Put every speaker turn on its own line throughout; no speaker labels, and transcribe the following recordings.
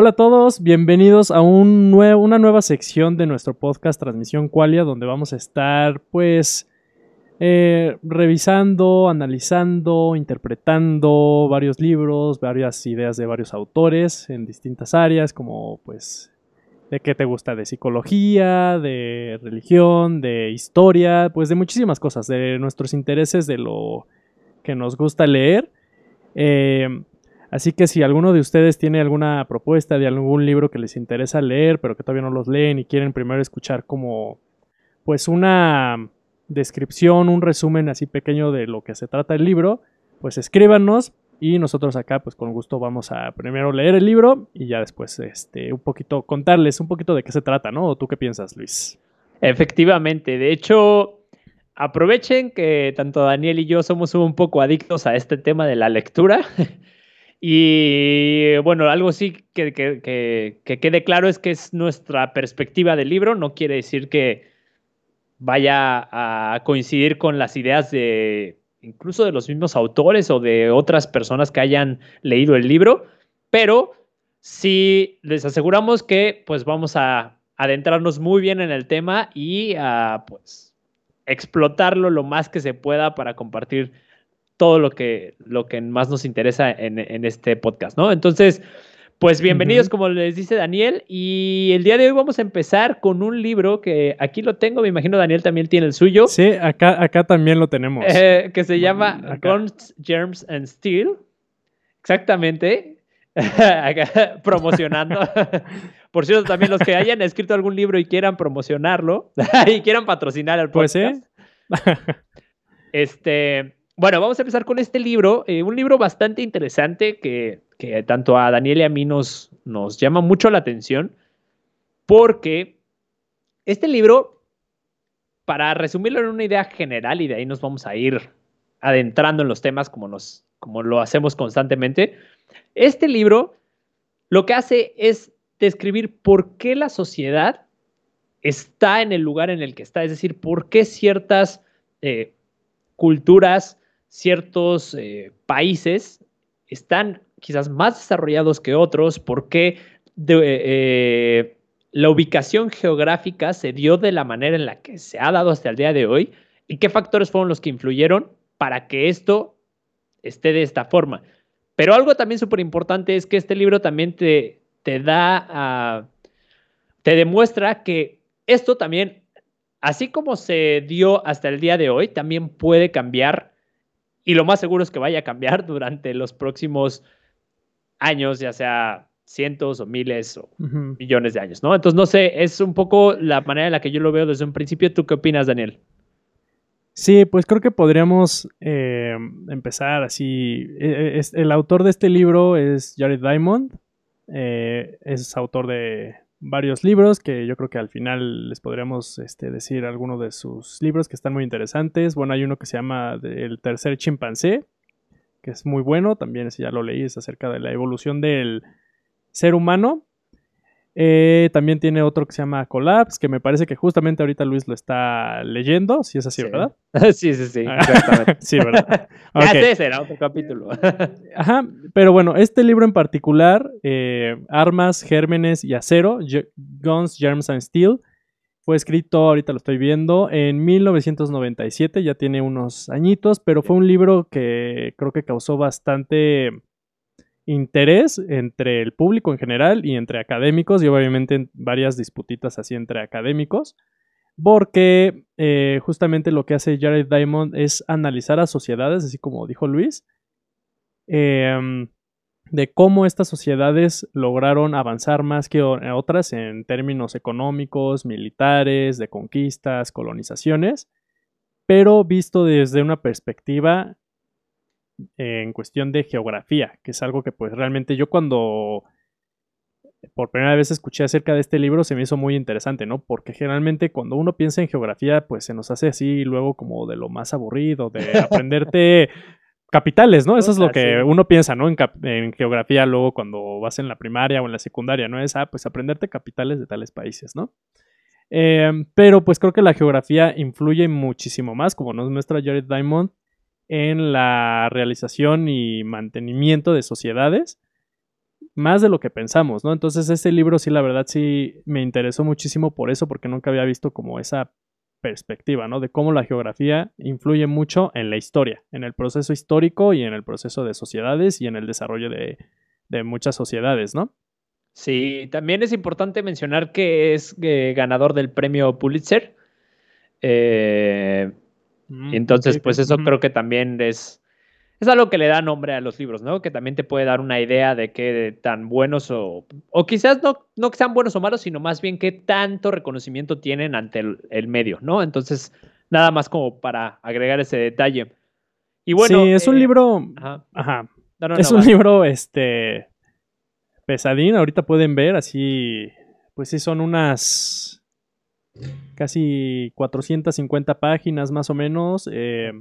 Hola a todos, bienvenidos a un nuevo, una nueva sección de nuestro podcast Transmisión Qualia, donde vamos a estar, pues, eh, revisando, analizando, interpretando varios libros, varias ideas de varios autores en distintas áreas, como, pues, de qué te gusta, de psicología, de religión, de historia, pues de muchísimas cosas, de nuestros intereses, de lo que nos gusta leer. Eh, Así que si alguno de ustedes tiene alguna propuesta de algún libro que les interesa leer, pero que todavía no los leen y quieren primero escuchar como pues una descripción, un resumen así pequeño de lo que se trata el libro, pues escríbanos y nosotros acá pues con gusto vamos a primero leer el libro y ya después este un poquito contarles un poquito de qué se trata, ¿no? ¿O tú qué piensas, Luis?
Efectivamente, de hecho, aprovechen que tanto Daniel y yo somos un poco adictos a este tema de la lectura. Y bueno, algo sí que, quede claro es que es nuestra perspectiva del libro, no quiere decir que vaya a coincidir con las ideas de incluso de los mismos autores o de otras personas que hayan leído el libro, pero sí les aseguramos que pues vamos a adentrarnos muy bien en el tema y a pues explotarlo lo más que se pueda para compartir todo lo que, lo que más nos interesa en, este podcast, ¿no? Entonces, pues bienvenidos, como les dice Daniel, y el día de hoy vamos a empezar con un libro que aquí lo tengo, me imagino Daniel también tiene el suyo.
Sí, acá, acá también lo tenemos.
Eh, que se llama Guns, Germs and Steel. Exactamente. promocionando. Por cierto, también los que hayan escrito algún libro y quieran promocionarlo y quieran patrocinar
pues
podcast. Pues sí. este, bueno, vamos a empezar con este libro, eh, un libro bastante interesante que, tanto a Daniel y a mí nos, nos llama mucho la atención, porque este libro, para resumirlo en una idea general, y de ahí nos vamos a ir adentrando en los temas como, nos, como lo hacemos constantemente, este libro lo que hace es describir por qué la sociedad está en el lugar en el que está, es decir, por qué ciertas eh, culturas, ciertos eh, países están quizás más desarrollados que otros, porque eh, la ubicación geográfica se dio de la manera en la que se ha dado hasta el día de hoy y qué factores fueron los que influyeron para que esto esté de esta forma. Pero algo también súper importante es que este libro también te, te da, te demuestra que esto también, así como se dio hasta el día de hoy, también puede cambiar y lo más seguro es que vaya a cambiar durante los próximos años, ya sea cientos o miles o millones de años, ¿no? Entonces, no sé, es un poco la manera en la que yo lo veo desde un principio. ¿Tú qué opinas, Daniel?
Sí, pues creo que podríamos eh, empezar así. E, e, el autor de este libro es Jared Diamond. Eh, es autor de varios libros que yo creo que al final les podríamos este, decir algunos de sus libros que están muy interesantes. Bueno, hay uno que se llama El tercer chimpancé, que es muy bueno, también ese ya lo leí, es acerca de la evolución del ser humano. Eh, también tiene otro que se llama Collapse, que me parece que justamente ahorita Luis lo está leyendo, si es así, ¿verdad?
sí, sí, sí,
exactamente. sí, ¿verdad?
Okay. ese era otro capítulo.
Ajá, pero bueno, este libro en particular, eh, Armas, Gérmenes y Acero, Guns, Germs and Steel, fue escrito, ahorita lo estoy viendo, en 1997, ya tiene unos añitos, pero fue un libro que creo que causó bastante interés entre el público en general y entre académicos. Y obviamente varias disputitas así entre académicos. Porque eh, justamente lo que hace Jared Diamond es analizar a sociedades, así como dijo Luis, em, de cómo estas sociedades lograron avanzar más que otras en términos económicos, militares, de conquistas, colonizaciones, pero visto desde una perspectiva en cuestión de geografía, que es algo que pues realmente yo cuando por primera vez escuché acerca de este libro se me hizo muy interesante, ¿no? Porque generalmente cuando uno piensa en geografía pues se nos hace así luego como de lo más aburrido, de aprenderte capitales, ¿no? Eso es lo que uno piensa, ¿no? En, geografía luego cuando vas en la primaria o en la secundaria, ¿no? Es, ah, pues aprenderte capitales de tales países, ¿no? Em, pero pues creo que la geografía influye muchísimo más, como nos muestra Jared Diamond, en la realización y mantenimiento de sociedades más de lo que pensamos, ¿no? Entonces este libro sí, la verdad sí me interesó muchísimo por eso, porque nunca había visto como esa perspectiva, ¿no? De cómo la geografía influye mucho en la historia, en el proceso histórico y en el proceso de sociedades y en el desarrollo de, muchas sociedades, ¿no?
Sí, también es importante mencionar que es eh, ganador del premio Pulitzer. Eh, mm, entonces, pues eso creo que también es, es algo que le da nombre a los libros, ¿no? Que también te puede dar una idea de qué tan buenos o, o quizás no, no que sean buenos o malos, sino más bien qué tanto reconocimiento tienen ante el, medio, ¿no? Entonces, nada más como para agregar ese detalle.
Y bueno. Sí, es un eh, libro. Ajá. es un libro, este. Pesadín, ahorita pueden ver, así. Pues sí, son unas. Casi 450 páginas más o menos. Eh,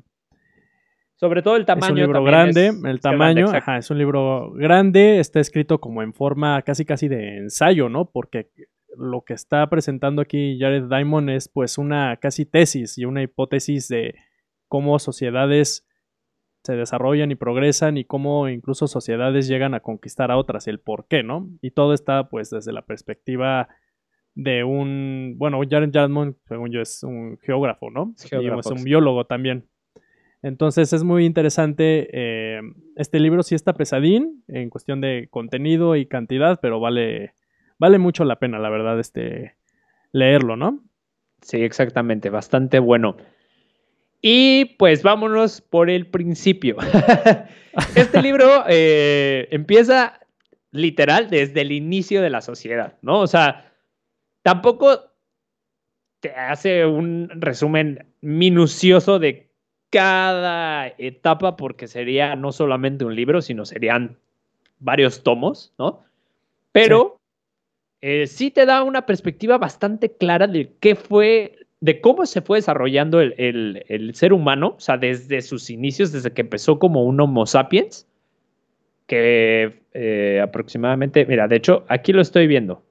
sobre todo el tamaño. Es un
libro grande, el tamaño, ajá, es un libro grande, está escrito como en forma casi casi de ensayo, ¿no? Porque lo que está presentando aquí Jared Diamond es pues una casi tesis y una hipótesis de cómo sociedades se desarrollan y progresan y cómo incluso sociedades llegan a conquistar a otras el por qué, ¿no? Y todo está pues desde la perspectiva de un, bueno, Jared Diamond, según yo, es un geógrafo, ¿no? Es, es un biólogo también. Entonces es muy interesante. Eh, este libro sí está pesadín en cuestión de contenido y cantidad, pero vale, vale mucho la pena, la verdad, este, leerlo, ¿no?
Sí, exactamente, bastante bueno. Y pues vámonos por el principio. este libro eh, empieza literal desde el inicio de la sociedad, ¿no? O sea, tampoco te hace un resumen minucioso de cada etapa porque sería no solamente un libro, sino serían varios tomos, ¿no? Pero sí, eh, sí te da una perspectiva bastante clara de qué fue, de cómo se fue desarrollando el, ser humano, o sea, desde sus inicios, desde que empezó como un Homo sapiens, que eh, aproximadamente, mira, de hecho, aquí lo estoy viendo.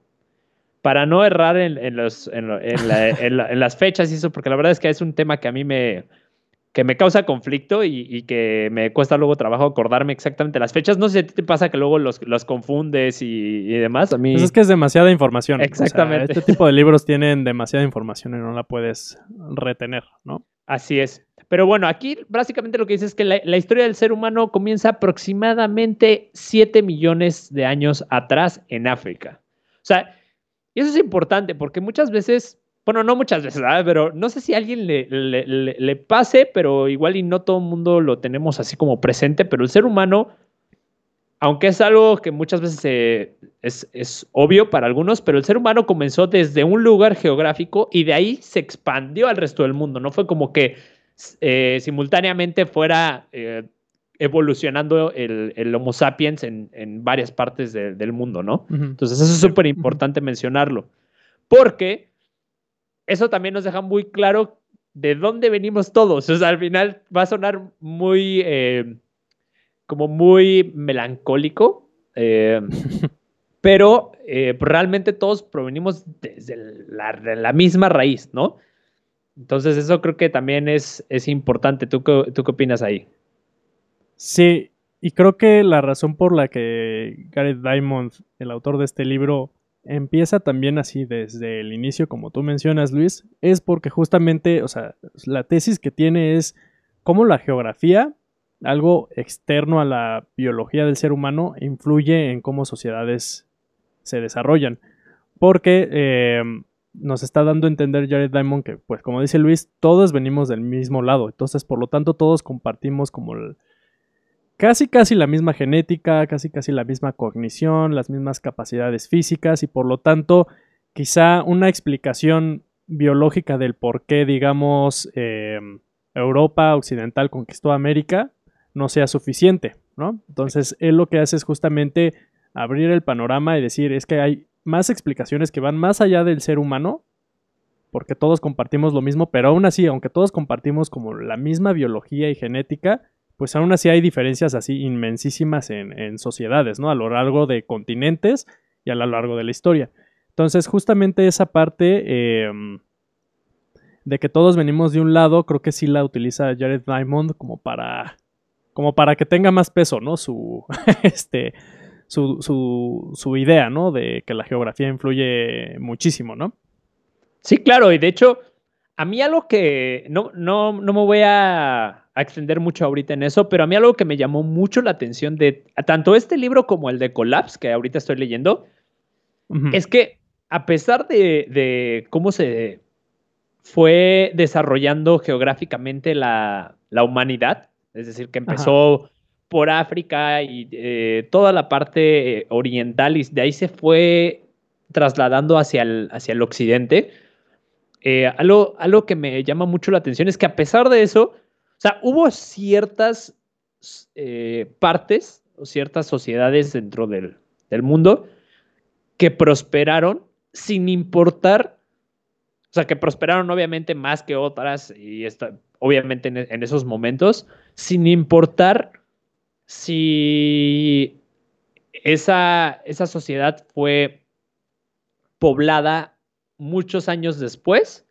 Para no errar en, los, en las fechas y eso, porque la verdad es que es un tema que a mí me, que me causa conflicto y, que me cuesta luego trabajo acordarme exactamente las fechas. No sé si a ti te pasa que luego los, confundes y, demás. A mí...
Pues es que es demasiada información. Exactamente. este tipo de libros tienen demasiada información y no la puedes retener, ¿no?
Así es. Pero bueno, aquí básicamente lo que dice es que la, la historia del ser humano comienza aproximadamente 7 millones de años atrás en África. O sea, y eso es importante porque muchas veces bueno, no muchas veces, pero no sé si a alguien le, le, pase, pero igual y no todo el mundo lo tenemos así como presente, pero el ser humano, aunque es algo que muchas veces es, es, obvio para algunos, pero el ser humano comenzó desde un lugar geográfico y de ahí se expandió al resto del mundo, no fue como que eh, simultáneamente fuera eh, evolucionando el, el, Homo sapiens en, en varias partes del mundo, ¿no? Entonces eso es súper importante mencionarlo, porque eso también nos deja muy claro de dónde venimos todos. O sea, al final va a sonar muy, eh, como muy melancólico, eh, pero eh, realmente todos provenimos desde la, misma raíz, ¿no? Entonces eso creo que también es, es importante. ¿Tú, ¿Tú qué opinas ahí?
Sí, y creo que la razón por la que Gareth Diamond, el autor de este libro, empieza también así desde el inicio, como tú mencionas, Luis, es porque justamente, o sea, la tesis que tiene es cómo la geografía, algo externo a la biología del ser humano, influye en cómo sociedades se desarrollan. Porque eh, nos está dando a entender Jared Diamond que, pues como dice Luis, todos venimos del mismo lado. Entonces, por lo tanto, todos compartimos como el, casi casi la misma genética, casi casi la misma cognición, las mismas capacidades físicas y por lo tanto quizá una explicación biológica del por qué, digamos, em, Europa occidental conquistó América no sea suficiente, ¿no? Entonces, él lo que hace es justamente abrir el panorama y decir, es que hay más explicaciones que van más allá del ser humano, porque todos compartimos lo mismo, pero aún así, aunque todos compartimos como la misma biología y genética, pues aún así hay diferencias así inmensísimas en, sociedades, ¿no? A lo largo de continentes y a lo largo de la historia. Entonces, justamente esa parte em, de que todos venimos de un lado, creo que sí la utiliza Jared Diamond como para, como para que tenga más peso, ¿no? Su, este, su, su, su idea, ¿no? De que la geografía influye muchísimo, ¿no?
Sí, claro, y de hecho, a mí algo que no, no, no me voy a, extender mucho ahorita en eso, pero a mí algo que me llamó mucho la atención de tanto este libro como el de Collapse, que ahorita estoy leyendo, es que a pesar de, cómo se fue desarrollando geográficamente la, humanidad, es decir, que empezó por África y eh, toda la parte eh, oriental y de ahí se fue trasladando hacia el, hacia el occidente, eh, algo, que me llama mucho la atención es que a pesar de eso, o sea, hubo ciertas eh, partes o ciertas sociedades dentro del, mundo que prosperaron sin importar, o sea, que prosperaron obviamente más que otras y obviamente en, esos momentos, sin importar si esa, esa sociedad fue poblada muchos años después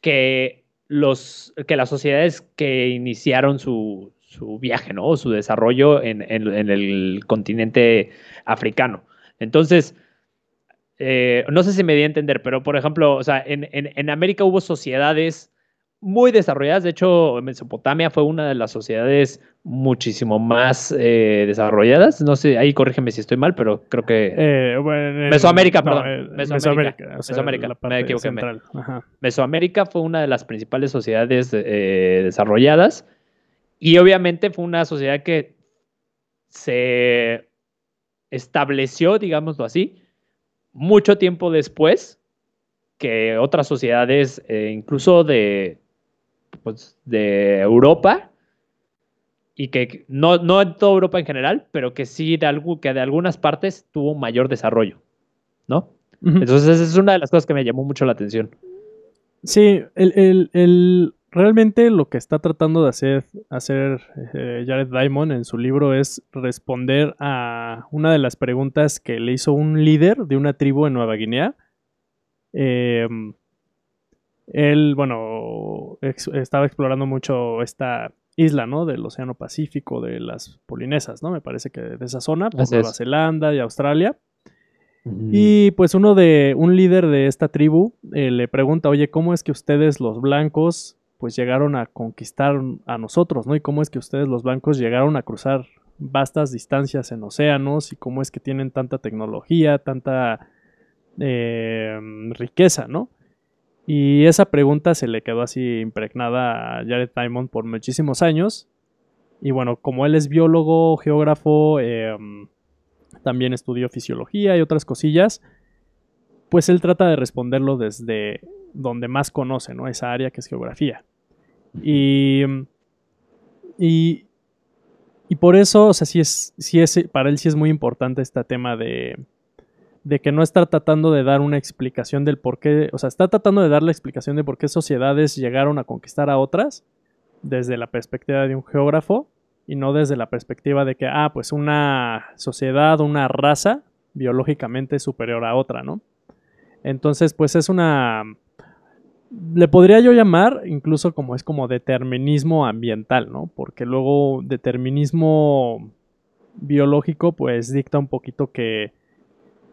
que, los, que las sociedades que iniciaron su, viaje, ¿no? Su desarrollo en, el continente africano. Entonces, eh, no sé si me di a entender, pero por ejemplo, o sea, en, en América hubo sociedades muy desarrolladas. De hecho, Mesopotamia fue una de las sociedades muchísimo más eh, desarrolladas. No sé, ahí corrígeme si estoy mal, pero creo que.
Eh,
Mesoamérica, perdón. Mesoamérica. Mesoamérica. me equivoqué. Mesoamérica fue una de las principales sociedades eh, desarrolladas. Y obviamente fue una sociedad que se estableció, digámoslo así, mucho tiempo después que otras sociedades, incluso de, pues, de Europa y que no, no en toda Europa en general, pero que sí de, algo, que de algunas partes tuvo mayor desarrollo, ¿no? Entonces esa es una de las cosas que me llamó mucho la atención.
Sí, el, realmente lo que está tratando de hacer, hacer eh, Jared Diamond en su libro es responder a una de las preguntas que le hizo un líder de una tribu en Nueva Guinea. Eh, él, bueno, estaba explorando mucho esta isla, ¿no? Del Océano Pacífico, de las Polinesas, ¿no? Me parece que de esa zona, por Nueva Zelanda y Australia. Y pues uno de, un líder de esta tribu eh, le pregunta, oye, ¿cómo es que ustedes los blancos pues llegaron a conquistar a nosotros, ¿no? Y cómo es que ustedes los blancos llegaron a cruzar vastas distancias en océanos y cómo es que tienen tanta tecnología, tanta eh, riqueza, ¿no? Y esa pregunta se le quedó así impregnada a Jared Diamond por muchísimos años. Y bueno, como él es biólogo, geógrafo, em, también estudió fisiología y otras cosillas, pues él trata de responderlo desde donde más conoce, ¿no? Esa área que es geografía. Y, y, y por eso, o sea, sí es, sí es, para él sí es muy importante este tema de, de que no está tratando de dar una explicación del por qué, o sea, está tratando de dar la explicación de por qué sociedades llegaron a conquistar a otras desde la perspectiva de un geógrafo y no desde la perspectiva de que, ah, pues una sociedad, una raza biológicamente superior a otra, ¿no? Entonces, pues es una... Le podría yo llamar incluso como es como determinismo ambiental, ¿no? Porque luego determinismo biológico pues dicta un poquito que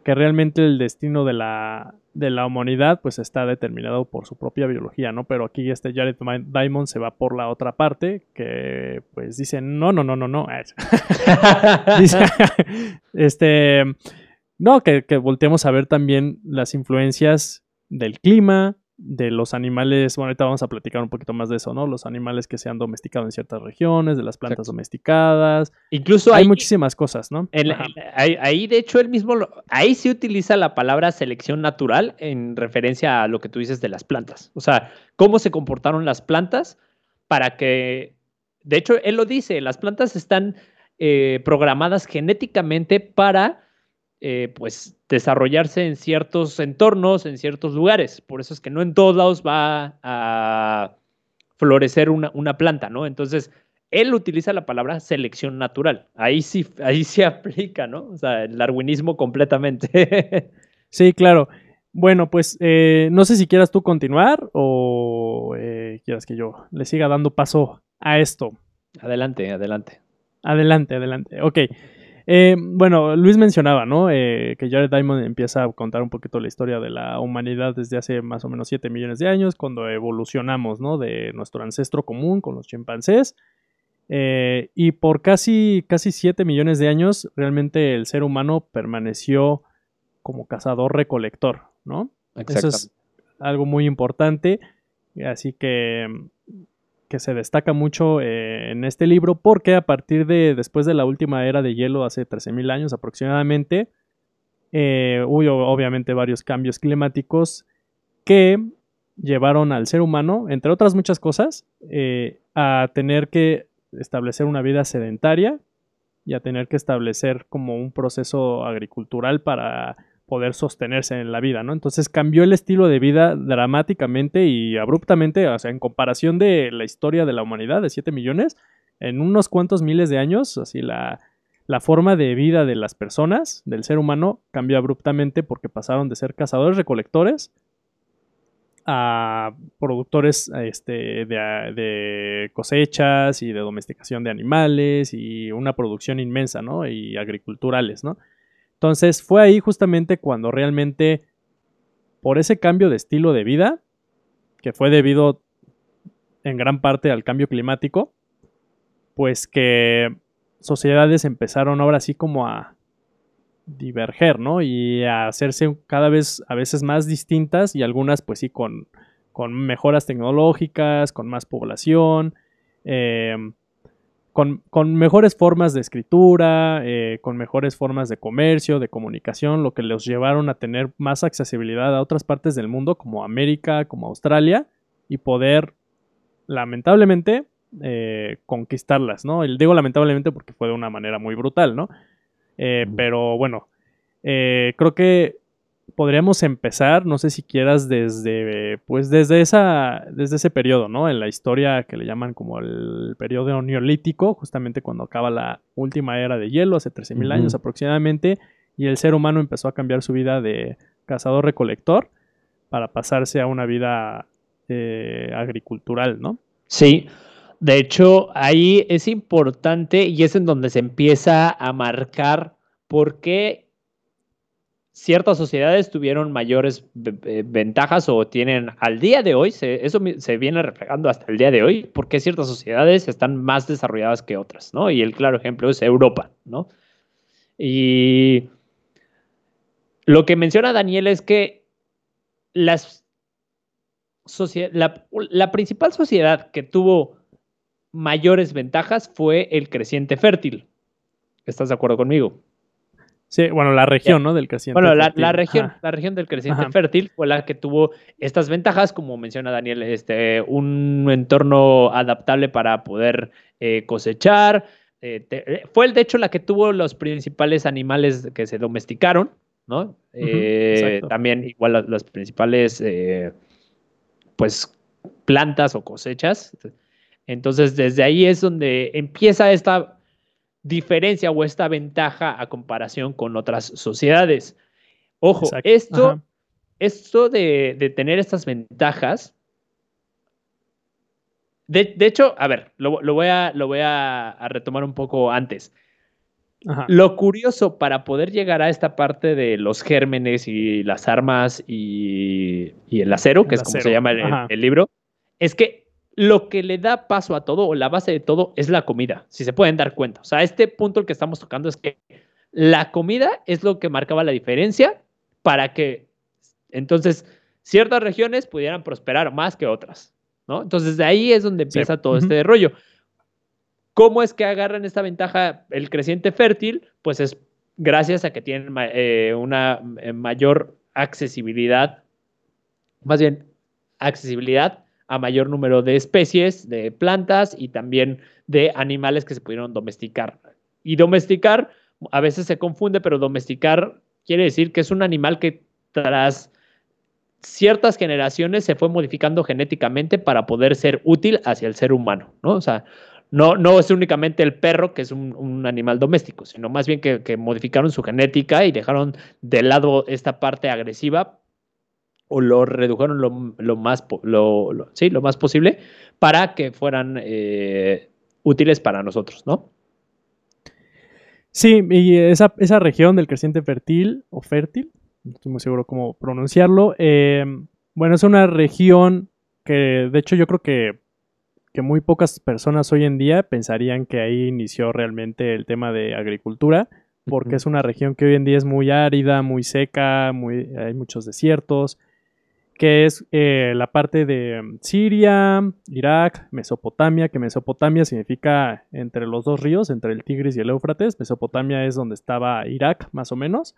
que realmente el destino de la, de la humanidad pues está determinado por su propia biología, ¿no? Pero aquí este Jared Diamond se va por la otra parte que pues dice, no, no, no, no, no. este, no, que, que volteemos a ver también las influencias del clima, de los animales, bueno, ahorita vamos a platicar un poquito más de eso, ¿no? Los animales que se han domesticado en ciertas regiones, de las plantas domesticadas.
Incluso
hay, muchísimas cosas, ¿no?
ahí, de hecho, él mismo, ahí sí utiliza la palabra selección natural en referencia a lo que tú dices de las plantas. O sea, cómo se comportaron las plantas para que, de hecho, él lo dice, las plantas están eh, programadas genéticamente para eh, pues desarrollarse en ciertos entornos, en ciertos lugares. Por eso es que no en todos lados va a florecer una, una planta, ¿no? Entonces, él utiliza la palabra selección natural. Ahí sí, ahí sí aplica, ¿no? O sea, el darwinismo completamente.
sí, claro. Bueno, pues eh, no sé si quieras tú continuar o eh, quieras que yo le siga dando paso a esto.
Adelante, adelante.
Adelante, adelante. Ok. Eh, bueno, Luis mencionaba, ¿no? Eh, que Jared Diamond empieza a contar un poquito la historia de la humanidad desde hace más o menos 7 millones de años, cuando evolucionamos, ¿no? De nuestro ancestro común con los chimpancés. Eh, y por casi, casi 7 millones de años, realmente el ser humano permaneció como cazador-recolector, ¿no? Eso es algo muy importante. Así que que se destaca mucho eh, en este libro porque a partir de después de la última era de hielo hace 13.000 años aproximadamente eh, hubo obviamente varios cambios climáticos que llevaron al ser humano, entre otras muchas cosas, eh, a tener que establecer una vida sedentaria y a tener que establecer como un proceso agricultural para poder sostenerse en la vida, ¿no? Entonces cambió el estilo de vida dramáticamente y abruptamente, o sea, en comparación de la historia de la humanidad de 7 millones, en unos cuantos miles de años, así la, la forma de vida de las personas, del ser humano, cambió abruptamente porque pasaron de ser cazadores recolectores a productores este, de, de, cosechas y de domesticación de animales y una producción inmensa, ¿no? Y agriculturales, ¿no? Entonces fue ahí justamente cuando realmente, por ese cambio de estilo de vida, que fue debido en gran parte al cambio climático, pues que sociedades empezaron ahora sí como a diverger, ¿no? Y a hacerse cada vez a veces más distintas y algunas pues sí con, con mejoras tecnológicas, con más población, eh, con, mejores formas de escritura, eh, con mejores formas de comercio, de comunicación, lo que los llevaron a tener más accesibilidad a otras partes del mundo, como América, como Australia, y poder, lamentablemente, eh, conquistarlas, ¿no? digo lamentablemente porque fue de una manera muy brutal, ¿no? Eh, pero bueno, creo que podríamos empezar, no sé si quieras, desde, pues desde, esa, desde ese periodo, ¿no? En la historia que le llaman como el periodo neolítico, justamente cuando acaba la última era de hielo, hace 13.000 años aproximadamente, y el ser humano empezó a cambiar su vida de cazador-recolector para pasarse a una vida eh, agricultural, ¿no?
Sí, de hecho, ahí es importante y es en donde se empieza a marcar por qué ciertas sociedades tuvieron mayores ventajas o tienen al día de hoy, eso se viene reflejando hasta el día de hoy, porque ciertas sociedades están más desarrolladas que otras, ¿no? Y el claro ejemplo es Europa, ¿no? Y lo que menciona Daniel es que las la, la principal sociedad que tuvo mayores ventajas fue el creciente fértil. ¿Estás de acuerdo conmigo?
Sí, bueno, la región, ¿no? Del creciente
bueno, la, la, región, la región del creciente fértil fue la que tuvo estas ventajas, como menciona Daniel, este, un entorno adaptable para poder eh, cosechar. Eh, eh, fue, de hecho, la que tuvo los principales animales que se domesticaron, ¿no? también igual las principales, pues, plantas o cosechas. Entonces, desde ahí es donde empieza esta diferencia o esta ventaja a comparación con otras sociedades. Ojo, esto, esto de, tener estas ventajas, de, hecho, a ver, lo, voy, a, lo voy a, retomar un poco antes. Lo curioso para poder llegar a esta parte de los gérmenes y las armas y, el acero, que es como se llama el libro, es que lo que le da paso a todo o la base de todo es la comida, si se pueden dar cuenta. O sea, este punto el que estamos tocando es que la comida es lo que marcaba la diferencia para que entonces ciertas regiones pudieran prosperar más que otras, ¿no? Entonces de ahí es donde empieza todo este rollo. ¿Cómo es que agarran esta ventaja el creciente fértil? Pues es gracias a que tienen eh, una eh, mayor accesibilidad, más bien accesibilidad a mayor número de especies, de plantas y también de animales que se pudieron domesticar. Y domesticar a veces se confunde, pero domesticar quiere decir que es un animal que tras ciertas generaciones se fue modificando genéticamente para poder ser útil hacia el ser humano, ¿no? O sea, no, no es únicamente el perro, que es un, animal doméstico, sino más bien que, que, modificaron su genética y dejaron de lado esta parte agresiva o lo redujeron lo, más, lo, sí, lo más posible para que fueran eh, útiles para nosotros, ¿no?
Sí, y esa, esa región del creciente fértil, o fértil, no estoy muy seguro cómo pronunciarlo, eh, bueno, es una región que de hecho yo creo que, que muy pocas personas hoy en día pensarían que ahí inició realmente el tema de agricultura, porque es una región que hoy en día es muy árida, muy seca, muy, hay muchos desiertos, que es eh, la parte de mm, Siria, Irak, Mesopotamia, que Mesopotamia significa entre los dos ríos, entre el Tigris y el Éufrates. Mesopotamia es donde estaba Irak, más o menos.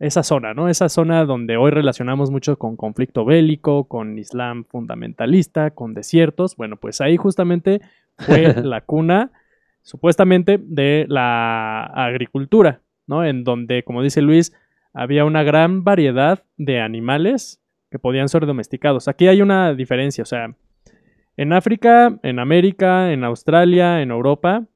Esa zona, ¿no? Esa zona donde hoy relacionamos mucho con conflicto bélico, con Islam fundamentalista, con desiertos. Bueno, pues ahí justamente fue la cuna, supuestamente, de la agricultura, ¿no? En donde, como dice Luis, había una gran variedad de animales que podían ser domesticados. Aquí hay una diferencia, o sea, en África, en América, en Australia, en Europa,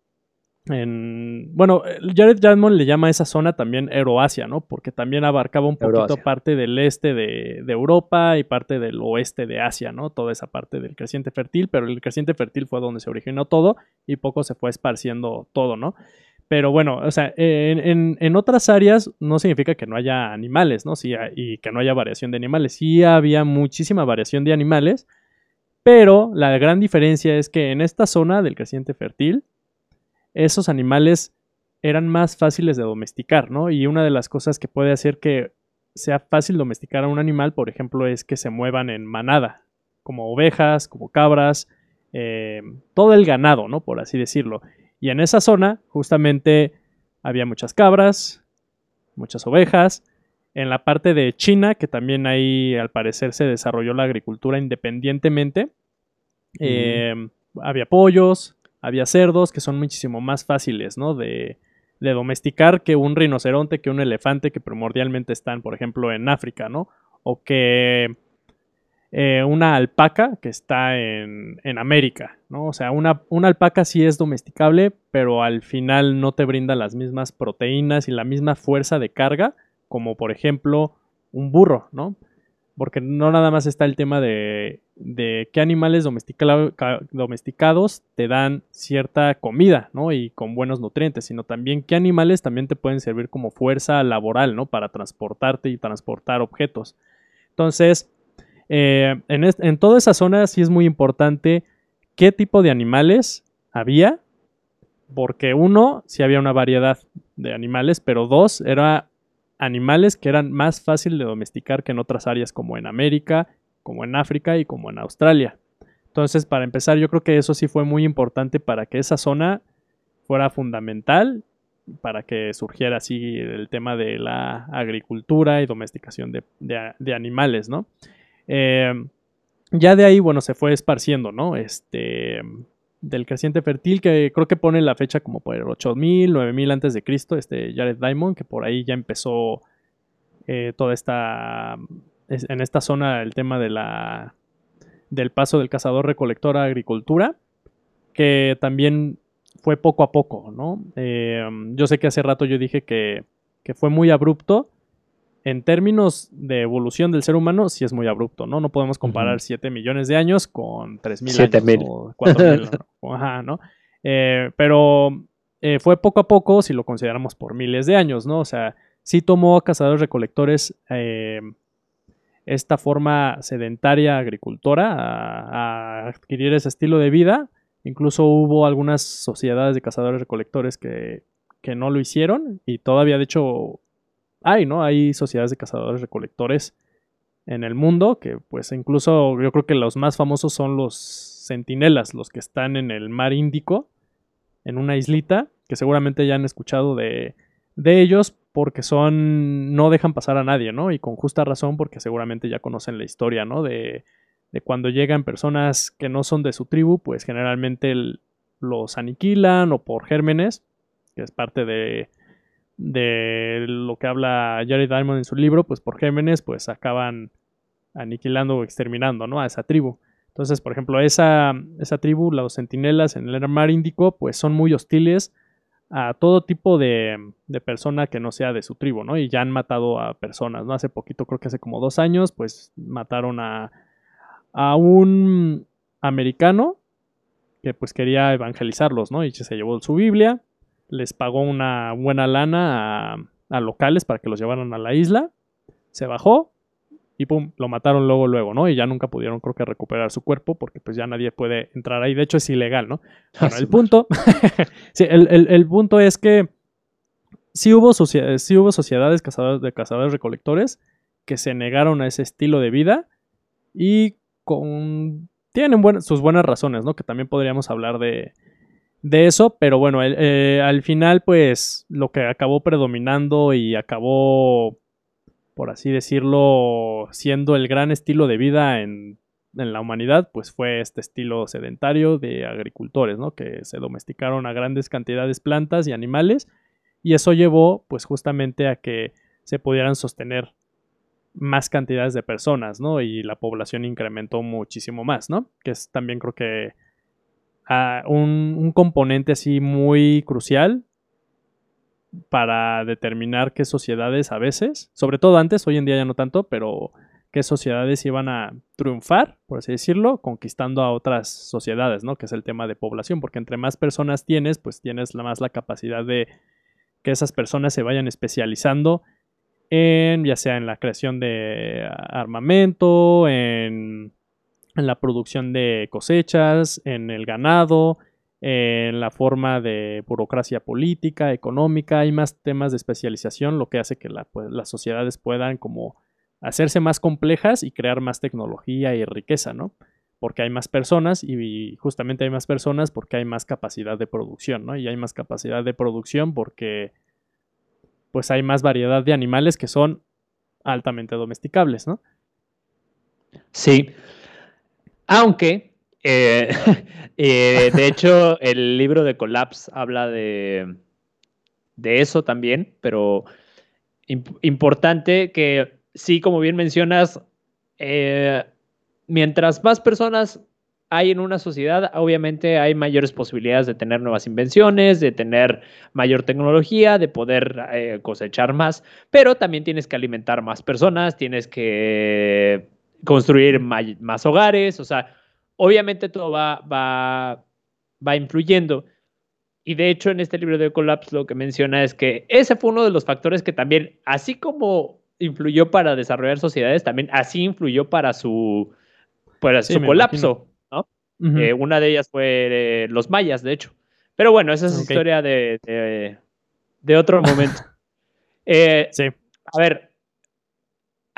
en... Bueno, Jared Diamond le llama a esa zona también Euroasia, ¿no? Porque también abarcaba un poquito
Euroasia.
parte del este de, de Europa y parte del oeste de Asia, ¿no? Toda esa parte del creciente fértil, pero el creciente fértil fue donde se originó todo y poco se fue esparciendo todo, ¿no? Pero bueno, o sea, en, en- en otras áreas no significa que no haya animales, ¿no? Sí, y que no haya variación de animales. Sí había muchísima variación de animales, pero la gran diferencia es que en esta zona del creciente fértil, esos animales eran más fáciles de domesticar, ¿no? Y una de las cosas que puede hacer que sea fácil domesticar a un animal, por ejemplo, es que se muevan en manada, como ovejas, como cabras, eh, todo el ganado, ¿no? Por así decirlo. Y en esa zona, justamente, había muchas cabras, muchas ovejas. En la parte de China, que también ahí al parecer se desarrolló la agricultura independientemente, eh, había pollos, había cerdos, que son muchísimo más fáciles, ¿no? De, de domesticar que un rinoceronte, que un elefante, que primordialmente están, por ejemplo, en África, ¿no? O que eh, una alpaca que está en, en América, ¿no? O sea, una, una alpaca sí es domesticable, pero al final no te brinda las mismas proteínas y la misma fuerza de carga como, por ejemplo, un burro, ¿no? Porque no nada más está el tema de, de qué animales domesticados te dan cierta comida, ¿no? Y con buenos nutrientes, sino también qué animales también te pueden servir como fuerza laboral, ¿no? Para transportarte y transportar objetos. Entonces, eh, en, toda esa zona sí es muy importante qué tipo de animales había, porque uno, sí había una variedad de animales, pero dos, era animales que eran más fácil de domesticar que en otras áreas como en América, como en África y como en Australia. Entonces, para empezar, yo creo que eso sí fue muy importante para que esa zona fuera fundamental para que surgiera así el tema de la agricultura y domesticación de- de animales, ¿no? Eh, ya de ahí, bueno, se fue esparciendo, ¿no? Este, del creciente fértil, que creo que pone la fecha como por el 8000, 9000 antes de Cristo, este Jared Diamond, que por ahí ya empezó eh, toda esta, es- en esta zona el tema de la, del paso del cazador recolector a agricultura, que también fue poco a poco, ¿no? Eh, yo sé que hace rato yo dije que, que fue muy abrupto. En términos de evolución del ser humano, sí es muy abrupto, ¿no? No podemos comparar
Ujú.
7 millones de años con 3 mil años
mil.
o 4 mil, ¿no? Ajá, ¿no? Eh, pero eh, fue poco a poco si lo consideramos por miles de años, ¿no? O sea, sí tomó a cazadores recolectores eh, esta forma sedentaria agricultora a, a adquirir ese estilo de vida. Incluso hubo algunas sociedades de cazadores recolectores que, que no lo hicieron y todavía de hecho hay, ¿no? Hay sociedades de cazadores recolectores en el mundo que pues incluso yo creo que los más famosos son los centinelas, los que están en el mar Índico, en una islita, que seguramente ya han escuchado de, de ellos porque son, no dejan pasar a nadie, ¿no? Y con justa razón porque seguramente ya conocen la historia, ¿no? De, de cuando llegan personas que no son de su tribu, pues generalmente los aniquilan o por gérmenes, que es parte de, de lo que habla Jared Diamond en su libro, pues por gérmenes pues acaban aniquilando o exterminando, ¿no? A esa tribu. Entonces, por ejemplo, esa, esa tribu, los centinelas en el mar Índico, pues son muy hostiles a todo tipo de, de persona que no sea de su tribu, ¿no? Y ya han matado a personas, ¿no? Hace poquito, creo que hace como dos años, pues mataron a, a un americano que pues quería evangelizarlos, ¿no? Y se llevó su Biblia, les pagó una buena lana a, locales para que los llevaran a la isla. Se bajó y pum, lo mataron luego, luego, ¿no? Y ya nunca pudieron, creo que, recuperar su cuerpo porque pues ya nadie puede entrar ahí. De hecho, es ilegal, ¿no? Bueno, el punto, sí, el, punto es que sí hubo, sí hubo sociedades de cazadores recolectores que se negaron a ese estilo de vida y con tienen sus buenas razones, ¿no? Que también podríamos hablar de, de eso, pero bueno, eh, al final pues lo que acabó predominando y acabó, por así decirlo, siendo el gran estilo de vida en, en la humanidad, pues fue este estilo sedentario de agricultores, ¿no? Que se domesticaron a grandes cantidades plantas y animales y eso llevó pues justamente a que se pudieran sostener más cantidades de personas, ¿no? Y la población incrementó muchísimo más, ¿no? Que es también creo que ah, un, componente así muy crucial para determinar qué sociedades a veces, sobre todo antes, hoy en día ya no tanto, pero qué sociedades iban a triunfar, por así decirlo, conquistando a otras sociedades, ¿no? Que es el tema de población, porque entre más personas tienes, pues tienes más la capacidad de que esas personas se vayan especializando en ya sea en la creación de armamento, en, la producción de cosechas, en el ganado, en la forma de burocracia política, económica, hay más temas de especialización, lo que hace que pues, las sociedades puedan como hacerse más complejas y crear más tecnología y riqueza, ¿no? Porque hay más personas y justamente hay más personas porque hay más capacidad de producción, ¿no? Y hay más capacidad de producción porque pues hay más variedad de animales que son altamente domesticables, ¿no?
Sí. Aunque, eh, eh, de hecho, el libro de Collapse habla de, eso también, pero importante que sí, como bien mencionas, eh, mientras más personas hay en una sociedad, obviamente hay mayores posibilidades de tener nuevas invenciones, de tener mayor tecnología, de poder cosechar más, pero también tienes que alimentar más personas, tienes que construir más hogares, o sea, obviamente todo va, va, va influyendo. Y de hecho, en este libro de Collapse lo que menciona es que ese fue uno de los factores que también, así como influyó para desarrollar sociedades, también así influyó para su, para su colapso. Eh, una de ellas fue eh, los mayas, de hecho. Pero bueno, esa es historia de, de, otro momento. Eh, sí. A ver,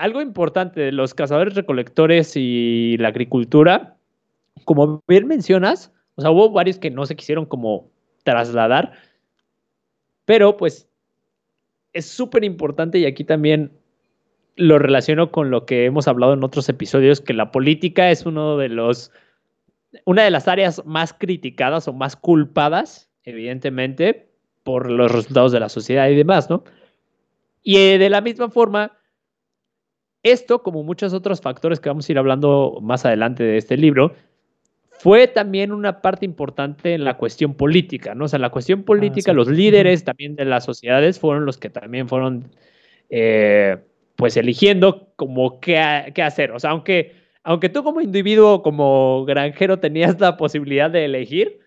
algo importante de los cazadores recolectores y la agricultura, como bien mencionas, o sea, hubo varios que no se quisieron como trasladar, pero pues es súper importante y aquí también lo relaciono con lo que hemos hablado en otros episodios, que la política es uno de los una de las áreas más criticadas o más culpadas, evidentemente, por los resultados de la sociedad y demás, ¿no? Y eh, de la misma forma, esto, como muchos otros factores que vamos a ir hablando más adelante de este libro, fue también una parte importante en la cuestión política, ¿no? O sea, la cuestión política, ah, los líderes también de las sociedades fueron los que también fueron, eh, pues, eligiendo como qué, qué hacer. O sea, aunque aunque tú como individuo, como granjero, tenías la posibilidad de elegir,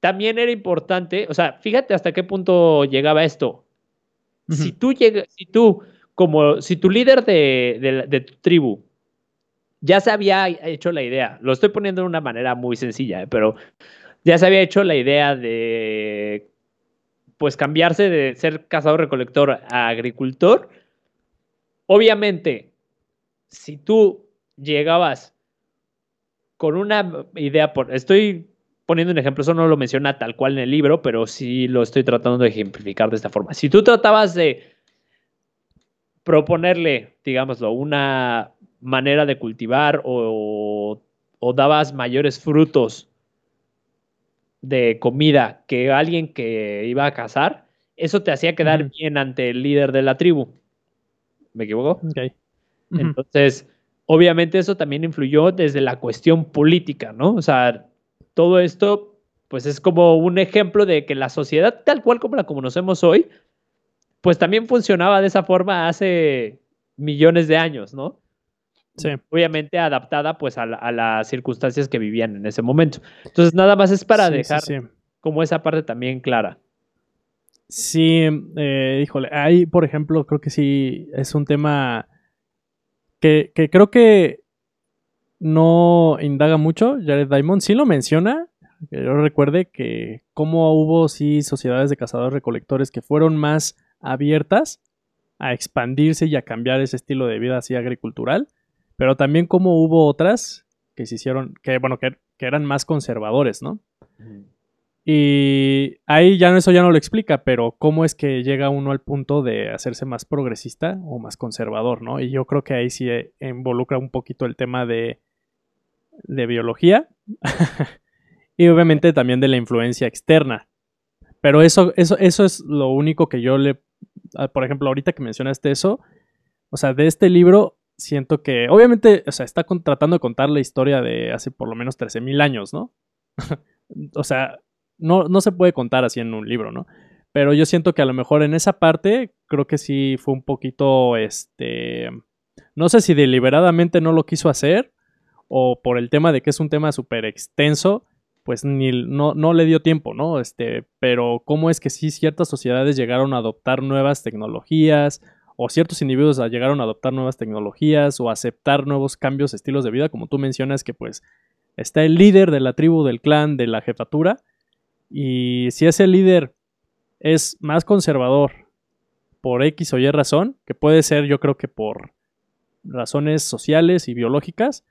también era importante, o sea, fíjate hasta qué punto llegaba esto. Si tú si tú, como, si tu líder de, tu tribu ya se había hecho la idea, lo estoy poniendo de una manera muy sencilla, ¿eh? pero ya se había hecho la idea de, pues, cambiarse de ser cazador-recolector a agricultor, obviamente, si tú llegabas con una idea, por, estoy poniendo un ejemplo, eso no lo menciona tal cual en el libro, pero sí lo estoy tratando de ejemplificar de esta forma. Si tú tratabas de proponerle, digámoslo, una manera de cultivar o, o dabas mayores frutos de comida que alguien que iba a cazar, eso te hacía quedar bien ante el líder de la tribu. ¿Me equivoco? Entonces, obviamente eso también influyó desde la cuestión política, ¿no? O sea, todo esto, pues es como un ejemplo de que la sociedad tal cual como la conocemos hoy, pues también funcionaba de esa forma hace millones de años, ¿no?
Sí.
Obviamente adaptada pues a, las circunstancias que vivían en ese momento. Entonces nada más es para dejar como esa parte también clara.
Sí, eh, híjole, ahí por ejemplo creo que sí es un tema que, que creo que no indaga mucho. Jared Diamond sí lo menciona, que yo recuerde que cómo hubo sí sociedades de cazadores recolectores que fueron más abiertas a expandirse y a cambiar ese estilo de vida así agricultural, pero también cómo hubo otras que se hicieron, que bueno, que, que eran más conservadores, ¿no? Y ahí ya eso ya no lo explica, pero cómo es que llega uno al punto de hacerse más progresista o más conservador, ¿no? Y yo creo que ahí sí involucra un poquito el tema de, de biología y obviamente también de la influencia externa. Pero eso, eso, eso es lo único que yo le, por ejemplo, ahorita que mencionaste eso, o sea, de este libro siento que, obviamente, o sea, está tratando de contar la historia de hace por lo menos 13.000 años, ¿no? o sea, no, no se puede contar así en un libro, ¿no? Pero yo siento que a lo mejor en esa parte creo que sí fue un poquito, este, no sé si deliberadamente no lo quiso hacer o por el tema de que es un tema súper extenso, pues ni, no, no le dio tiempo, ¿no? Este, pero cómo es que sí ciertas sociedades llegaron a adoptar nuevas tecnologías o ciertos individuos llegaron a adoptar nuevas tecnologías o aceptar nuevos cambios, estilos de vida, como tú mencionas que pues está el líder de la tribu, del clan, de la jefatura, y si ese líder es más conservador por X o Y razón, que puede ser yo creo que por razones sociales y biológicas,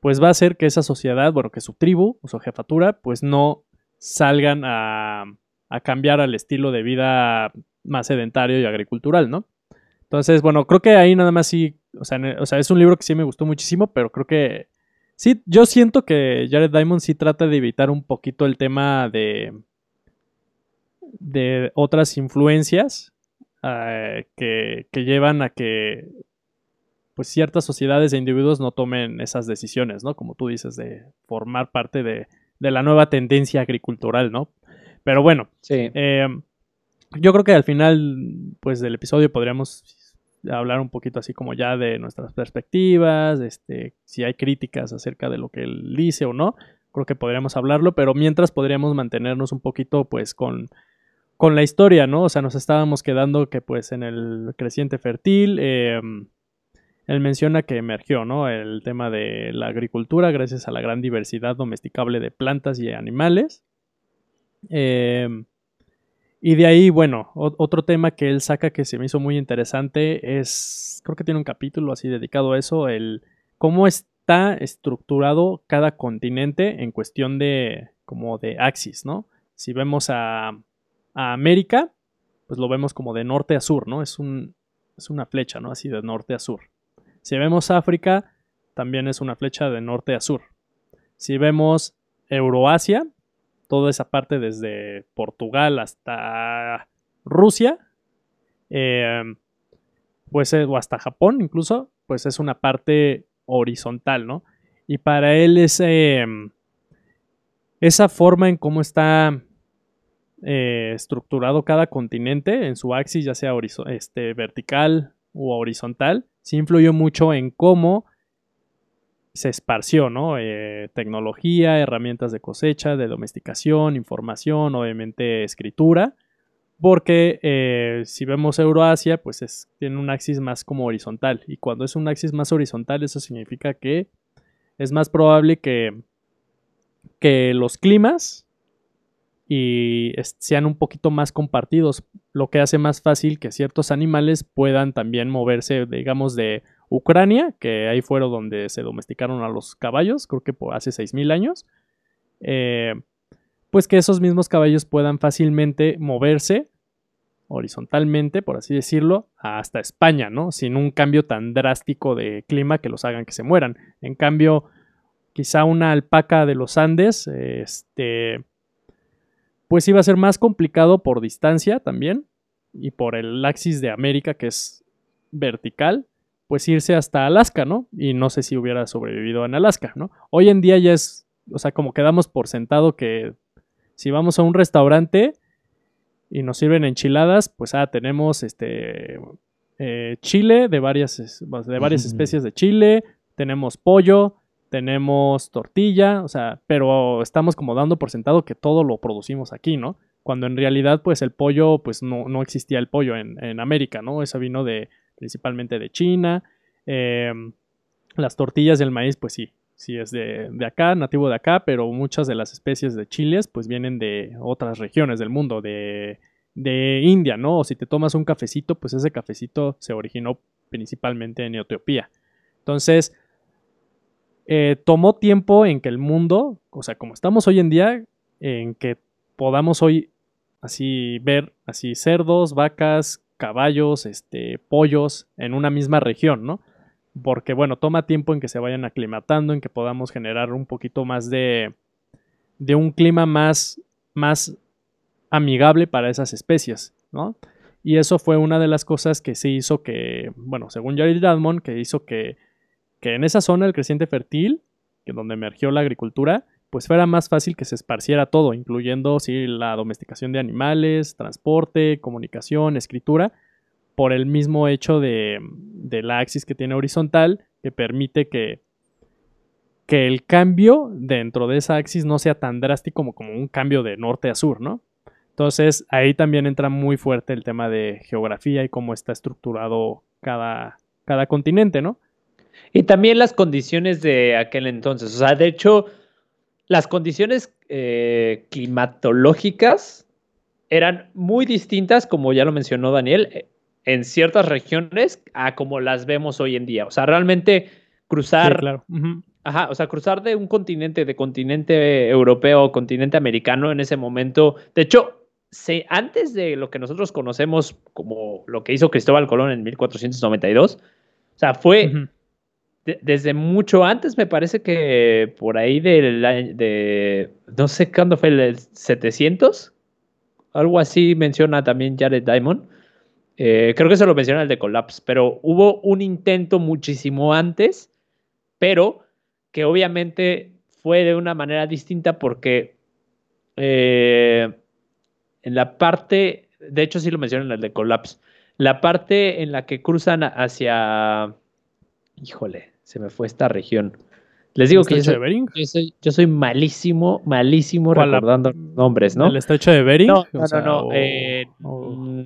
pues va a hacer que esa sociedad, bueno, que su tribu o su jefatura, pues no salgan a, a cambiar al estilo de vida más sedentario y agricultural, ¿no? Entonces, bueno, creo que ahí nada más sí, o sea, o sea, es un libro que sí me gustó muchísimo, pero creo que Sí, yo siento que Jared Diamond sí trata de evitar un poquito el tema de, de otras influencias eh, que, llevan a que pues ciertas sociedades e individuos no tomen esas decisiones, ¿no? Como tú dices, de formar parte de, la nueva tendencia agricultural, ¿no? Pero bueno,
sí.
Eh, yo creo que al final, pues del episodio podríamos hablar un poquito así como ya de nuestras perspectivas, este, si hay críticas acerca de lo que él dice o no, creo que podríamos hablarlo, pero mientras podríamos mantenernos un poquito pues con, con la historia, ¿no? O sea, nos estábamos quedando que pues en el creciente fértil, em, él menciona que emergió, ¿no? El tema de la agricultura gracias a la gran diversidad domesticable de plantas y animales. Eh, y de ahí, bueno, otro tema que él saca que se me hizo muy interesante es, creo que tiene un capítulo así dedicado a eso, el cómo está estructurado cada continente en cuestión de, como de axis, ¿no? Si vemos a, a América, pues lo vemos como de norte a sur, ¿no? Es, un, es una flecha, ¿no? Así de norte a sur. Si vemos África, también es una flecha de norte a sur. Si vemos Euroasia, toda esa parte desde Portugal hasta Rusia, eh, pues, o hasta Japón incluso, pues es una parte horizontal, ¿no? Y para él ese, esa forma en cómo está eh, estructurado cada continente en su axis, ya sea este, vertical o horizontal, sí influyó mucho en cómo se esparció, ¿no? Eh, tecnología, herramientas de cosecha, de domesticación, información, obviamente escritura, porque eh, si vemos Euroasia, pues es, tiene un axis más como horizontal, y cuando es un axis más horizontal, eso significa que es más probable que, que los climas y sean un poquito más compartidos, lo que hace más fácil que ciertos animales puedan también moverse, digamos, de Ucrania, que ahí fueron donde se domesticaron a los caballos, creo que por hace 6.000 años, eh, pues que esos mismos caballos puedan fácilmente moverse horizontalmente, por así decirlo, hasta España, ¿no? Sin un cambio tan drástico de clima que los hagan que se mueran. En cambio, quizá una alpaca de los Andes, este, pues iba a ser más complicado por distancia también y por el axis de América que es vertical pues irse hasta Alaska, ¿no? Y no sé si hubiera sobrevivido en Alaska, ¿no? Hoy en día ya es, o sea, como quedamos por sentado que si vamos a un restaurante y nos sirven enchiladas, pues ah, tenemos este eh, chile de varias, de varias especies de chile, tenemos pollo, tenemos tortilla, o sea, pero estamos como dando por sentado que todo lo producimos aquí, ¿no? cuando en realidad pues el pollo, pues no, no existía el pollo en, América, ¿no? Eso vino de principalmente de China. Em, las tortillas del maíz, pues sí, sí es de, de, acá, nativo de acá, pero muchas de las especies de chiles pues vienen de otras regiones del mundo, de, de India, ¿no? O si te tomas un cafecito, pues ese cafecito se originó principalmente en Etiopía. Entonces, eh, tomó tiempo en que el mundo, o sea, como estamos hoy en día, en que podamos hoy así ver así cerdos, vacas, caballos, este, pollos en una misma región, ¿no? Porque bueno, toma tiempo en que se vayan aclimatando, en que podamos generar un poquito más de, de un clima más, más amigable para esas especies, ¿no? Y eso fue una de las cosas que se hizo que, bueno, según Jared Radmond, que hizo que, que en esa zona el creciente fértil, que donde emergió la agricultura, pues fuera más fácil que se esparciera todo, incluyendo sí, la domesticación de animales, transporte, comunicación, escritura, por el mismo hecho de, de la axis que tiene horizontal, que permite que, que el cambio dentro de esa axis no sea tan drástico como, como un cambio de norte a sur, ¿no? Entonces ahí también entra muy fuerte el tema de geografía y cómo está estructurado cada, cada continente, ¿no?
Y también las condiciones de aquel entonces. O sea, de hecho, las condiciones eh, climatológicas eran muy distintas, como ya lo mencionó Daniel, eh, en ciertas regiones a como las vemos hoy en día. O sea, realmente cruzar.
Sí, claro.
Ajá, o sea, cruzar de un continente, de continente europeo o continente americano en ese momento. De hecho, antes de lo que nosotros conocemos como lo que hizo Cristóbal Colón en 1492, o sea, fue desde mucho antes, me parece que por ahí de, de no sé cuándo fue el 700, algo así menciona también Jared Diamond. Eh, creo que se lo menciona el de Collapse, pero hubo un intento muchísimo antes, pero que obviamente fue de una manera distinta porque eh, en la parte, de hecho sí lo mencionan en el de Collapse, la parte en la que cruzan hacia, híjole, se me fue esta región. Les digo que yo soy, yo soy, malísimo, malísimo recordando nombres, ¿no?
¿El estrecho de Bering?
No, no, no. Eh, mm,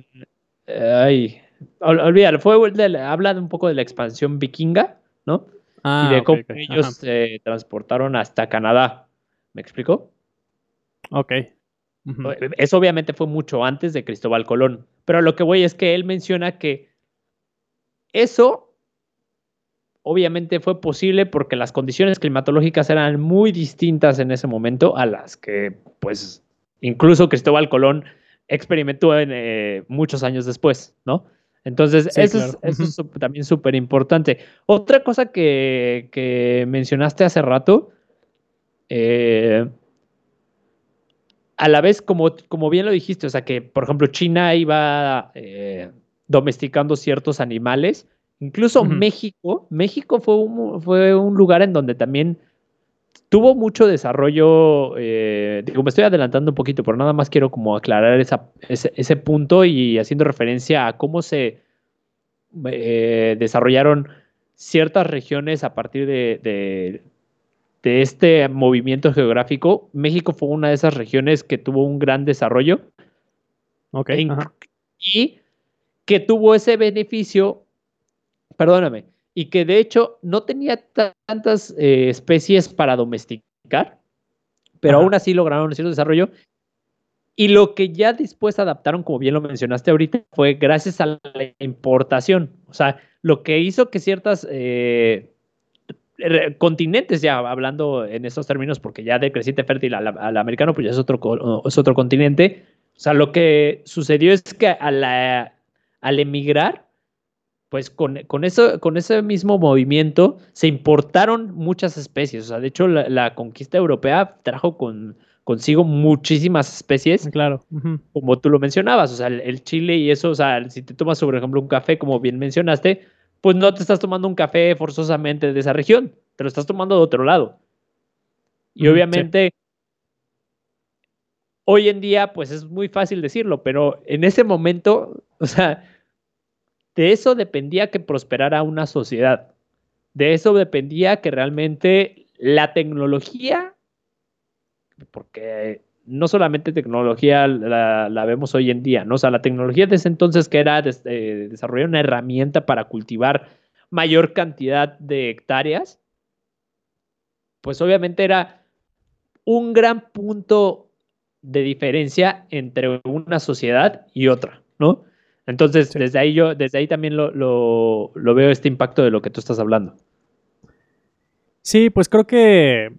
ay, olvídalo. Fue habla un poco de la expansión vikinga, ¿no?
Ah,
y de cómo ellos se transportaron hasta Canadá. ¿Me explico?
Ok.
Eso obviamente fue mucho antes de Cristóbal Colón, pero lo que voy es que él menciona que eso obviamente fue posible porque las condiciones climatológicas eran muy distintas en ese momento a las que pues incluso Cristóbal Colón experimentó en, eh, muchos años después, ¿no? Entonces, eso, es, también súper importante. Otra cosa que, que, mencionaste hace rato, eh, a la vez, como, como bien lo dijiste, o sea, que por ejemplo China iba eh, domesticando ciertos animales, incluso México, México fue un, fue un lugar en donde también tuvo mucho desarrollo, eh, digo, me estoy adelantando un poquito, pero nada más quiero como aclarar ese, punto y haciendo referencia a cómo se eh, desarrollaron ciertas regiones a partir de, de este movimiento geográfico, México fue una de esas regiones que tuvo un gran desarrollo.
Ok.
y que tuvo ese beneficio, perdóname, y que de hecho no tenía tantas eh, especies para domesticar, pero aún así lograron un cierto desarrollo. Y lo que ya después adaptaron, como bien lo mencionaste ahorita, fue gracias a la importación. O sea, lo que hizo que ciertas eh, continentes ya hablando en esos términos, porque ya de creciente fértil al, americano, pues ya es otro, es otro continente. O sea, lo que sucedió es que al emigrar, pues con, con, eso, con ese mismo movimiento se importaron muchas especies. O sea, de hecho, la, conquista europea trajo con, consigo muchísimas especies.
Claro.
Como tú lo mencionabas, o sea, el, el, chile y eso, o sea, si te tomas, por ejemplo, un café, como bien mencionaste, pues no te estás tomando un café forzosamente de esa región, te lo estás tomando de otro lado. Y obviamente, hoy en día, pues es muy fácil decirlo, pero en ese momento, o sea, de eso dependía que prosperara una sociedad. De eso dependía que realmente la tecnología, porque no solamente tecnología la, vemos hoy en día, ¿no? O sea, la tecnología de ese entonces que era eh, desarrollar una herramienta para cultivar mayor cantidad de hectáreas, pues obviamente era un gran punto de diferencia entre una sociedad y otra, ¿no? Entonces, desde ahí yo, desde ahí también lo, lo, veo este impacto de lo que tú estás hablando.
Sí, pues creo que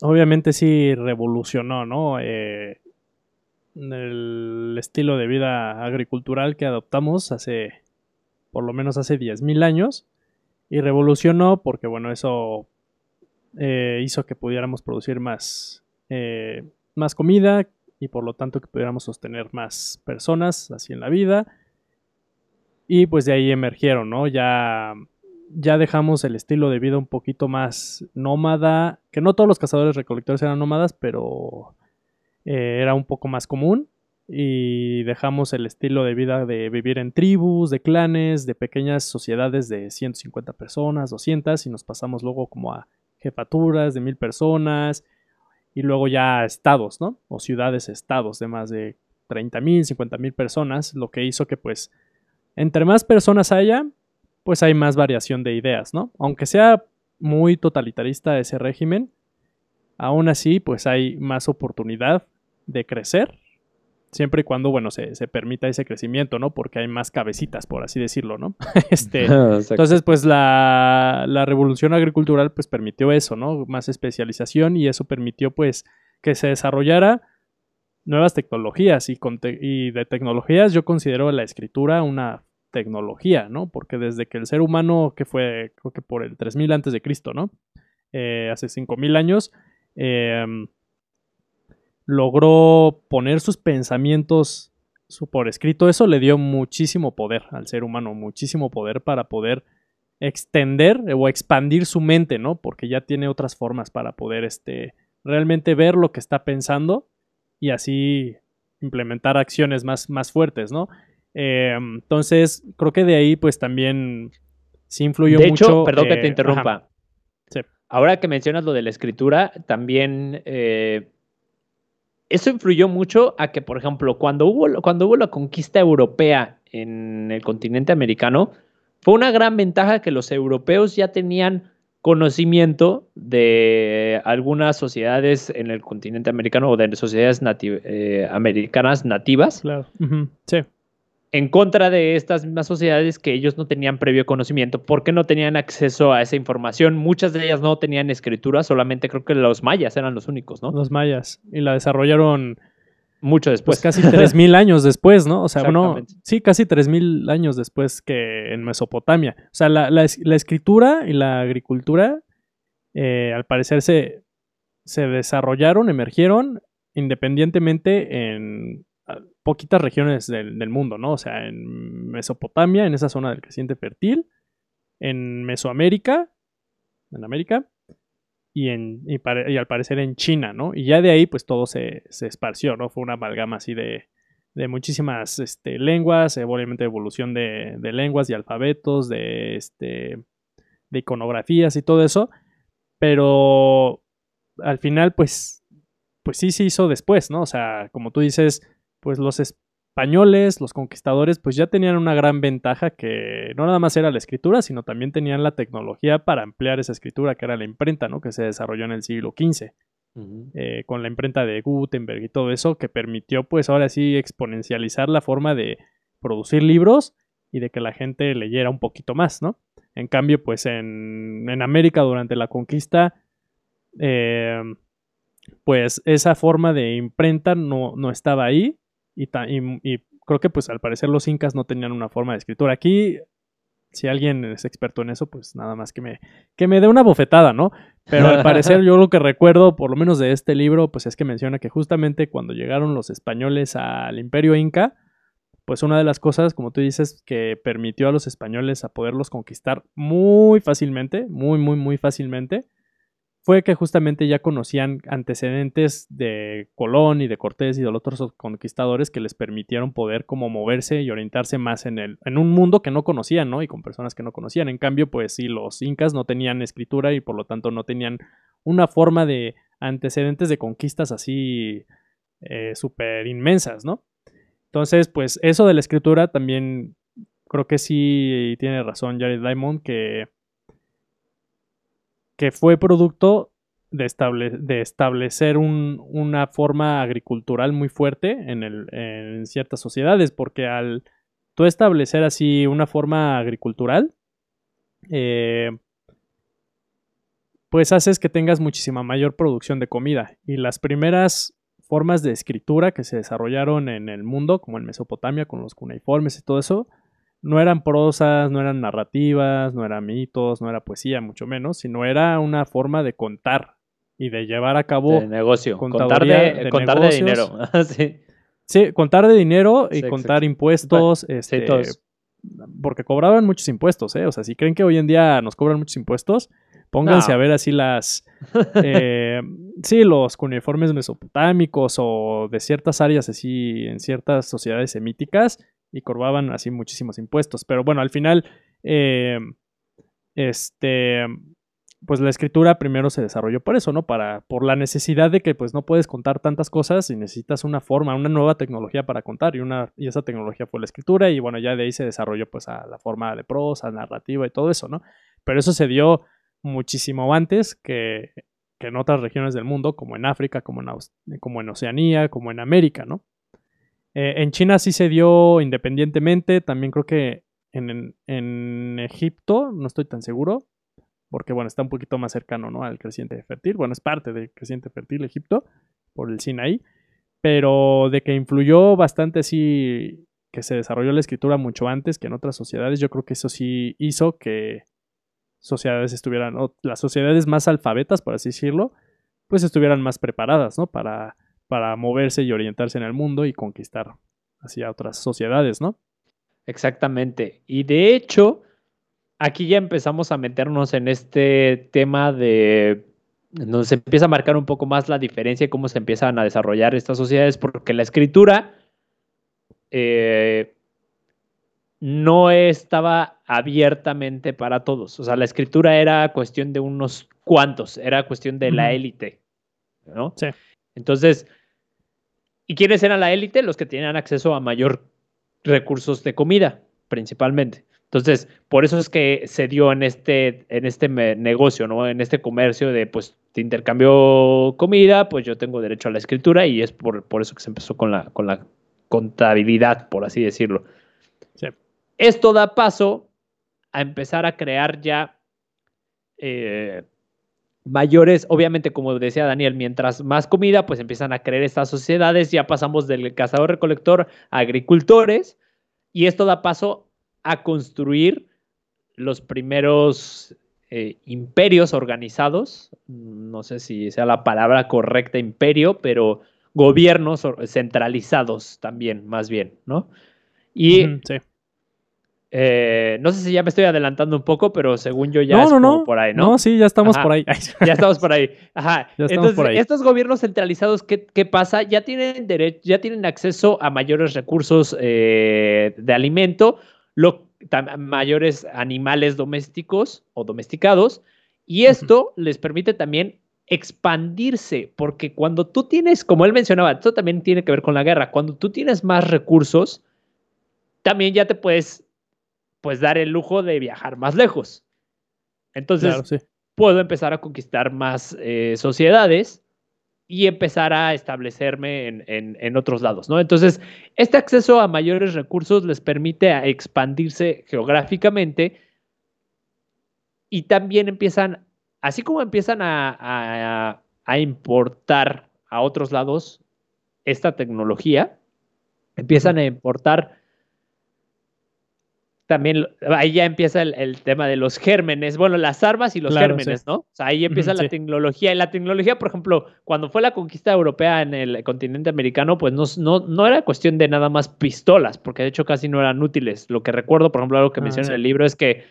obviamente sí revolucionó, ¿no? Eh, el estilo de vida agricultural que adoptamos hace, por lo menos hace 10.000 años, y revolucionó porque, bueno, eso eh, hizo que pudiéramos producir más, eh, más comida y por lo tanto que pudiéramos sostener más personas así en la vida y pues de ahí emergieron, ¿no? Ya, ya dejamos el estilo de vida un poquito más nómada, que no todos los cazadores recolectores eran nómadas, pero eh, era un poco más común. Y dejamos el estilo de vida de vivir en tribus, de clanes, de pequeñas sociedades de 150 personas, 200, y nos pasamos luego como a jefaturas de mil personas, y luego ya estados, ¿no? O ciudades-estados de más de 30 mil, 50 mil personas, lo que hizo que pues entre más personas haya, pues hay más variación de ideas, ¿no? Aunque sea muy totalitarista ese régimen, aún así, pues hay más oportunidad de crecer, siempre y cuando, bueno, se, permita ese crecimiento, ¿no? Porque hay más cabecitas, por así decirlo, ¿no? este, entonces, pues la, la, revolución agricultural, pues permitió eso, ¿no? Más especialización y eso permitió, pues, que se desarrollara nuevas tecnologías y, y de tecnologías yo considero la escritura una tecnología, ¿no? Porque desde que el ser humano, que fue creo que por el 3000 antes de Cristo, ¿no? Eh, hace 5000 años, em, logró poner sus pensamientos por escrito, eso le dio muchísimo poder al ser humano, muchísimo poder para poder extender o expandir su mente, ¿no? Porque ya tiene otras formas para poder este, realmente ver lo que está pensando y así implementar acciones más, más fuertes, ¿no? Eh, entonces, creo que de ahí pues también sí influyó
mucho.
De hecho,
perdón que te interrumpa. Ahora que mencionas lo de la escritura, también eh, eso influyó mucho a que, por ejemplo, cuando hubo, cuando hubo la conquista europea en el continente americano, fue una gran ventaja que los europeos ya tenían conocimiento de algunas sociedades en el continente americano o de sociedades eh, americanas nativas.
Claro. Sí.
En contra de estas mismas sociedades que ellos no tenían previo conocimiento porque no tenían acceso a esa información. Muchas de ellas no tenían escritura, solamente creo que los mayas eran los únicos, ¿no?
Los mayas. Y la desarrollaron
mucho después.
Pues casi 3.000 años después, ¿no? O sea, bueno, sí, casi 3.000 años después que en Mesopotamia. O sea, la, escritura y la agricultura, eh, al parecer, se, se desarrollaron, emergieron independientemente en poquitas regiones del, mundo, ¿no? O sea, en Mesopotamia, en esa zona del creciente fértil, en Mesoamérica, en América, y, en, y, al parecer en China, ¿no? Y ya de ahí pues todo se, esparció, ¿no? Fue una amalgama así de, de muchísimas este, lenguas, obviamente evolución de, de, lenguas y alfabetos, de, este, de iconografías y todo eso, pero al final pues, pues sí se hizo después, ¿no? O sea, como tú dices, pues los, españoles, los conquistadores, pues ya tenían una gran ventaja que no nada más era la escritura, sino también tenían la tecnología para ampliar esa escritura, que era la imprenta, ¿no? Que se desarrolló en el siglo XV. Eh, con la imprenta de Gutenberg y todo eso, que permitió pues ahora sí exponencializar la forma de producir libros y de que la gente leyera un poquito más, ¿no? En cambio, pues en, América durante la conquista, eh, pues esa forma de imprenta no, no estaba ahí y, creo que pues al parecer los incas no tenían una forma de escritura. Aquí, si alguien es experto en eso, pues nada más que me, que me dé una bofetada, ¿no? Pero al parecer yo lo que recuerdo, por lo menos de este libro, pues es que menciona que justamente cuando llegaron los españoles al imperio inca, pues una de las cosas, como tú dices, que permitió a los españoles a poderlos conquistar muy fácilmente, muy, muy, muy fácilmente, fue que justamente ya conocían antecedentes de Colón y de Cortés y de los otros conquistadores que les permitieron poder como moverse y orientarse más en, el, en un mundo que no conocían, ¿no? Y con personas que no conocían. En cambio, pues sí, los incas no tenían escritura y por lo tanto no tenían una forma de antecedentes de conquistas así eh, súper inmensas, ¿no? Entonces, pues eso de la escritura también creo que sí tiene razón Jared Diamond que, que fue producto de, establecer una forma agricultural muy fuerte en, ciertas sociedades, porque al tú establecer así una forma agricultural, eh, pues haces que tengas muchísima mayor producción de comida. Y las primeras formas de escritura que se desarrollaron en el mundo, como en Mesopotamia, con los cuneiformes y todo eso, no eran prosas, no eran narrativas, no eran mitos, no era poesía, mucho menos, sino era una forma de contar y de llevar a cabo
de negocio, contar de, contar de dinero. sí.
Sí, contar de dinero y contar impuestos, este, porque cobraban muchos impuestos, ¿eh? O sea, si creen que hoy en día nos cobran muchos impuestos, pónganse a ver así las, eh, sí, los cuneiformes mesopotámicos o de ciertas áreas así en ciertas sociedades semíticas y cobraban así muchísimos impuestos. Pero bueno, al final, eh, este, pues la escritura primero se desarrolló por eso, ¿no? Para, por la necesidad de que pues no puedes contar tantas cosas y necesitas una forma, una nueva tecnología para contar y, una, y esa tecnología fue la escritura y bueno, ya de ahí se desarrolló pues a la forma de prosa, narrativa y todo eso, ¿no? Pero eso se dio muchísimo antes que, que en otras regiones del mundo, como en África, como en, como en Oceanía, como en América, ¿no? Eh, en China sí se dio independientemente, también creo que en, en Egipto, no estoy tan seguro, porque bueno, está un poquito más cercano ¿no? al creciente fértil. Bueno, es parte del creciente fértil Egipto, por el Sinaí, pero de que influyó bastante así, que se desarrolló la escritura mucho antes que en otras sociedades, yo creo que eso sí hizo que sociedades estuvieran, las sociedades más alfabetas, por así decirlo, pues estuvieran más preparadas, ¿no? Para, para moverse y orientarse en el mundo y conquistar hacia otras sociedades, ¿no?
Exactamente. Y de hecho, aquí ya empezamos a meternos en este tema de donde se empieza a marcar un poco más la diferencia y cómo se empiezan a desarrollar estas sociedades, porque la escritura eh, no estaba abiertamente para todos. O sea, la escritura era cuestión de unos cuantos, era cuestión de la élite, ¿no?
Sí.
Entonces, ¿y quiénes eran la élite? Los que tenían acceso a mayor recursos de comida, principalmente. Entonces, por eso es que se dio en este, en este negocio, ¿no? En este comercio de, pues, te intercambio comida, pues yo tengo derecho a la escritura y es por, por eso que se empezó con la, con la contabilidad, por así decirlo. Esto da paso a empezar a crear ya eh, mayores, obviamente, como decía Daniel, mientras más comida, pues empiezan a crear estas sociedades, ya pasamos del cazador-recolector a agricultores, y esto da paso a construir los primeros eh, imperios organizados, no sé si sea la palabra correcta imperio, pero gobiernos centralizados también, más bien, ¿no? Y eh, no sé si ya me estoy adelantando un poco, pero según yo ya
no,
por ahí, ¿no?
No, sí, ya estamos por ahí.
ya estamos por ahí. Ajá. Entonces, estos gobiernos centralizados, ¿qué, pasa? Ya tienen derecho, ya tienen acceso a mayores recursos eh, de alimento lo, mayores animales domésticos o domesticados, y esto les permite también expandirse, porque cuando tú tienes, como él mencionaba, esto también tiene que ver con la guerra, cuando tú tienes más recursos, también ya te puedes pues dar el lujo de viajar más lejos. Entonces, puedo empezar a conquistar más eh, sociedades y empezar a establecerme en, otros lados, ¿no? Entonces, este acceso a mayores recursos les permite expandirse geográficamente y también empiezan, así como empiezan a, a importar a otros lados esta tecnología, empiezan a importar también ahí ya empieza el, tema de los gérmenes, bueno, las armas y los gérmenes, ¿no? O sea, ahí empieza la tecnología. Y la tecnología, por ejemplo, cuando fue la conquista europea en el continente americano, pues no, no, no era cuestión de nada más pistolas, porque de hecho casi no eran útiles. Lo que recuerdo, por ejemplo, algo que ah, menciona en el libro es que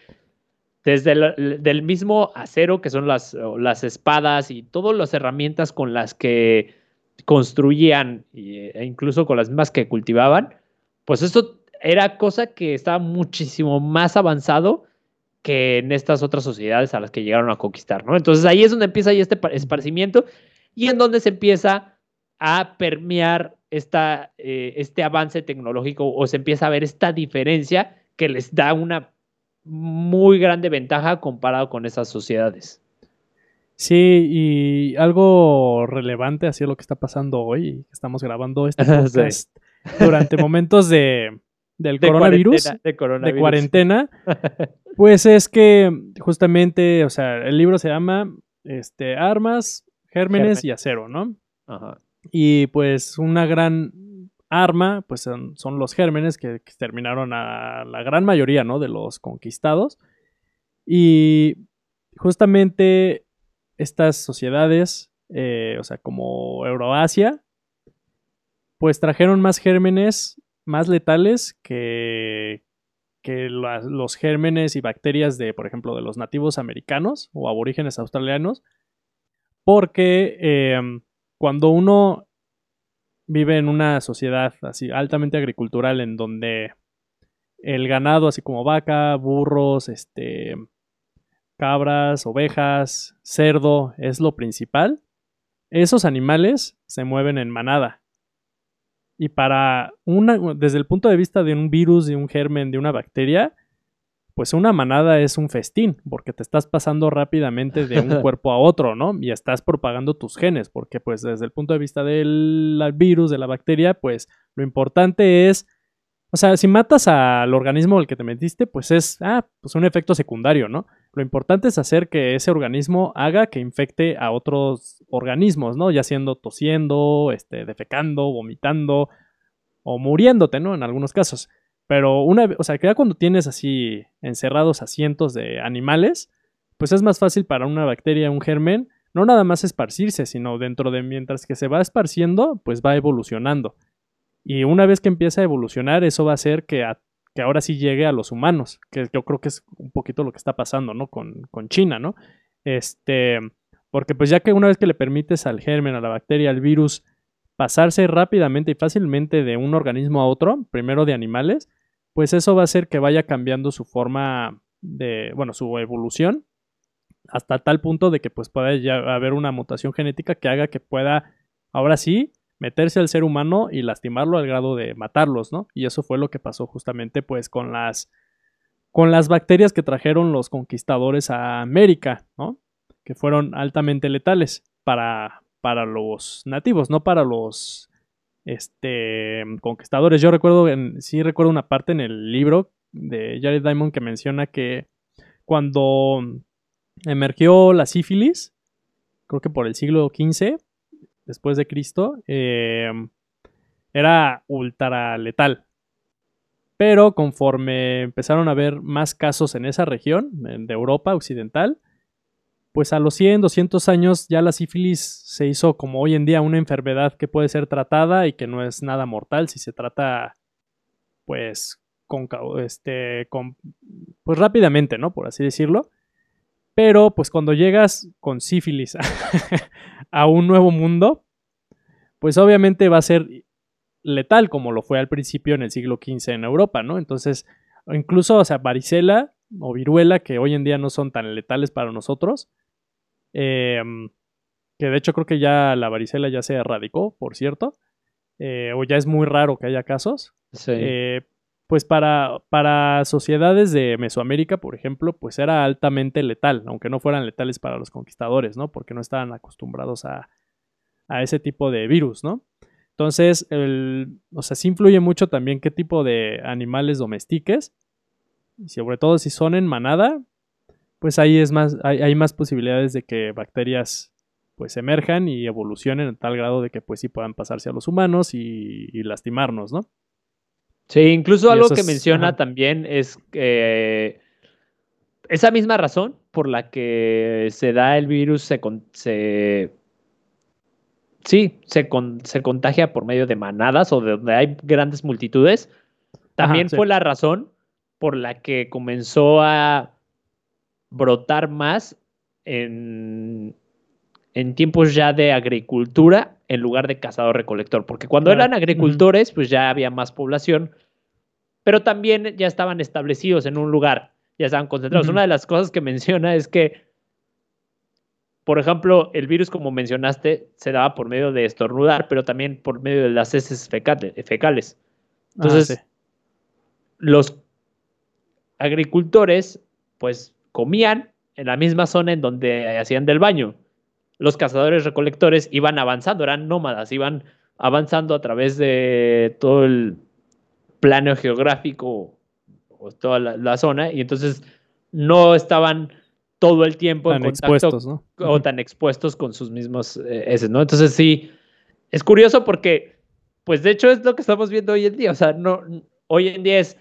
desde el del mismo acero, que son las, las espadas y todas las herramientas con las que construían, e incluso con las mismas que cultivaban, pues esto era cosa que estaba muchísimo más avanzado que en estas otras sociedades a las que llegaron a conquistar, ¿no? Entonces ahí es donde empieza este esparcimiento y en donde se empieza a permear esta, eh, este avance tecnológico o se empieza a ver esta diferencia que les da una muy grande ventaja comparado con esas sociedades.
Sí, y algo relevante así lo que está pasando hoy, estamos grabando este podcast durante momentos de, del coronavirus, de, cuarentena, pues es que justamente, o sea, el libro se llama este, Armas, Gérmenes y Acero, ¿no? Ajá. Y pues una gran arma, pues son, los gérmenes que exterminaron a la gran mayoría, ¿no? De los conquistados. Y justamente estas sociedades, eh, o sea, como Euroasia, pues trajeron más gérmenes más letales que, que los gérmenes y bacterias de, por ejemplo, de los nativos americanos o aborígenes australianos, porque em, cuando uno vive en una sociedad así altamente agricultural en donde el ganado, así como vaca, burros, este, cabras, ovejas, cerdo, es lo principal, esos animales se mueven en manada. Y para una, desde el punto de vista de un virus, de un germen, de una bacteria, pues una manada es un festín, porque te estás pasando rápidamente de un cuerpo a otro, ¿no? Y estás propagando tus genes, porque pues desde el punto de vista del virus, de la bacteria, pues lo importante es, o sea, si matas al organismo al que te metiste, pues es, ah, pues un efecto secundario, ¿no? Lo importante es hacer que ese organismo haga que infecte a otros organismos, ¿no? Ya siendo tosiendo, este, defecando, vomitando o muriéndote, ¿no? En algunos casos. Pero una o sea, que ya cuando tienes así encerrados a cientos de animales, pues es más fácil para una bacteria, un germen, no nada más esparcirse, sino dentro de mientras que se va esparciendo, pues va evolucionando. Y una vez que empieza a evolucionar, eso va a hacer que, que ahora sí llegue a los humanos, que yo creo que es un poquito lo que está pasando, ¿no? Con, con China, ¿no? Este, porque pues ya que una vez que le permites al germen, a la bacteria, al virus, pasarse rápidamente y fácilmente de un organismo a otro, primero de animales, pues eso va a hacer que vaya cambiando su forma de, bueno, su evolución, hasta tal punto de que pues pueda ya haber una mutación genética que haga que pueda, ahora sí, meterse al ser humano y lastimarlo al grado de matarlos, ¿no? Y eso fue lo que pasó justamente pues con las con las bacterias que trajeron los conquistadores a América, ¿no? Que fueron altamente letales para, para los nativos, no para los este, conquistadores. Yo recuerdo, en, sí recuerdo una parte en el libro de Jared Diamond que menciona que cuando emergió la sífilis, creo que por el siglo XV, después de Cristo, em, era ultra letal. Pero conforme empezaron a haber más casos en esa región, de Europa occidental, pues a los 100, 200 años ya la sífilis se hizo como hoy en día una enfermedad que puede ser tratada y que no es nada mortal si se trata pues con, este, con, pues rápidamente, ¿no? Por así decirlo. Pero pues cuando llegas con sífilis a un nuevo mundo, pues obviamente va a ser letal como lo fue al principio en el siglo XV en Europa, ¿no? Entonces, incluso, o sea, varicela o viruela, que hoy en día no son tan letales para nosotros, Em, que de hecho creo que ya la varicela ya se erradicó, por cierto. Eh, o ya es muy raro que haya casos. Eh, pues para, para sociedades de Mesoamérica, por ejemplo, pues era altamente letal, aunque no fueran letales para los conquistadores, ¿no? Porque no estaban acostumbrados a, a ese tipo de virus, ¿no? Entonces, el, o sea, sí influye mucho también qué tipo de animales domestiques. Y sobre todo si son en manada, pues ahí es más, hay, más posibilidades de que bacterias pues emerjan y evolucionen a tal grado de que pues sí puedan pasarse a los humanos y, lastimarnos, ¿no?
Sí, incluso algo que menciona también es que esa misma razón por la que se da el virus se, se sí, se, se, contagia por medio de manadas o de donde hay grandes multitudes, también fue la razón por la que comenzó a brotar más en, en tiempos ya de agricultura en lugar de cazador-recolector, porque cuando eran agricultores, pues ya había más población, pero también ya estaban establecidos en un lugar, ya estaban concentrados. Una de las cosas que menciona es que por ejemplo, el virus, como mencionaste, se daba por medio de estornudar, pero también por medio de las heces fecales. Entonces, los agricultores, pues, comían en la misma zona en donde hacían del baño. Los cazadores recolectores iban avanzando, eran nómadas, iban avanzando a través de todo el plano geográfico o toda la zona, y entonces no estaban todo el tiempo
tan expuestos, ¿no?
o tan expuestos con sus mismos eh, ¿no? Entonces sí, es curioso porque, pues de hecho es lo que estamos viendo hoy en día, o sea, no, hoy en día es,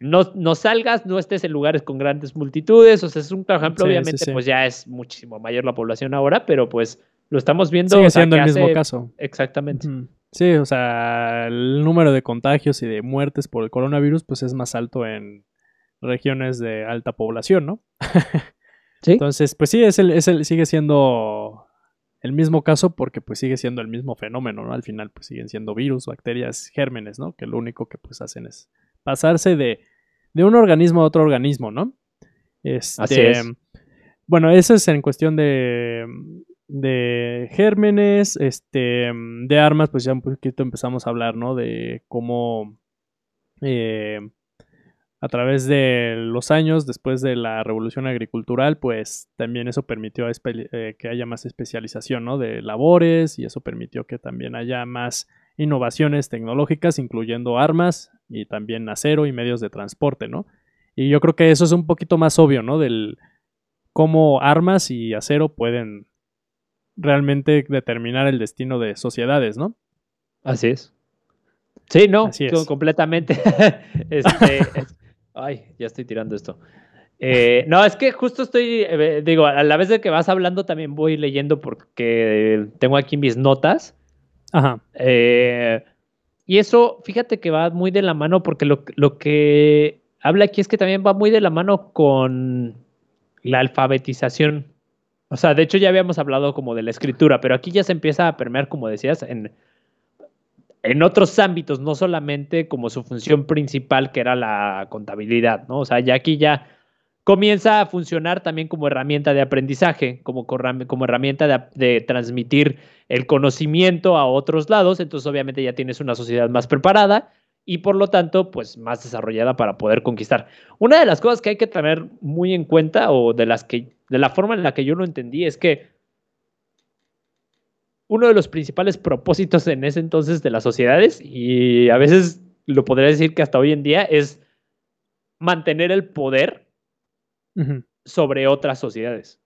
no, no salgas, no estés en lugares con grandes multitudes, o sea, es un ejemplo, obviamente, pues ya es muchísimo mayor la población ahora, pero pues lo estamos viendo.
Sigue siendo el mismo caso.
Exactamente.
Sí, o sea, el número de contagios y de muertes por el coronavirus, pues es más alto en regiones de alta población, ¿no? Entonces, pues sí, es el, es el, sigue siendo el mismo caso porque pues sigue siendo el mismo fenómeno, ¿no? Al final pues siguen siendo virus, bacterias, gérmenes, ¿no? Que lo único que pues hacen es pasarse de, de un organismo a otro organismo, ¿no? Este,
Así es.
Bueno, eso es en cuestión de, de gérmenes, este, de armas, pues ya un poquito empezamos a hablar, ¿no? De cómo eh, a través de los años, después de la revolución agricultural, pues también eso permitió eh, que haya más especialización ¿no? de labores y eso permitió que también haya más innovaciones tecnológicas, incluyendo armas y también acero y medios de transporte, ¿no? Y yo creo que eso es un poquito más obvio, ¿no? Del cómo armas y acero pueden realmente determinar el destino de sociedades, ¿no?
Así es. Sí, no, completamente. este, Ay, ya estoy tirando esto. Eh, no, es que justo estoy, eh, digo, a la vez de que vas hablando también voy leyendo porque tengo aquí mis notas.
Ajá.
Eh, y eso, fíjate que va muy de la mano porque lo, que habla aquí es que también va muy de la mano con la alfabetización. O sea, de hecho ya habíamos hablado como de la escritura, pero aquí ya se empieza a permear, como decías, en en otros ámbitos, no solamente como su función principal, que era la contabilidad, ¿no? O sea, ya aquí ya comienza a funcionar también como herramienta de aprendizaje, como, herramienta de, de, transmitir el conocimiento a otros lados, entonces obviamente ya tienes una sociedad más preparada y por lo tanto, pues más desarrollada para poder conquistar. Una de las cosas que hay que tener muy en cuenta o de las que, de la forma en la que yo lo entendí es que uno de los principales propósitos en ese entonces de las sociedades, y a veces lo podría decir que hasta hoy en día, es mantener el poder sobre otras sociedades.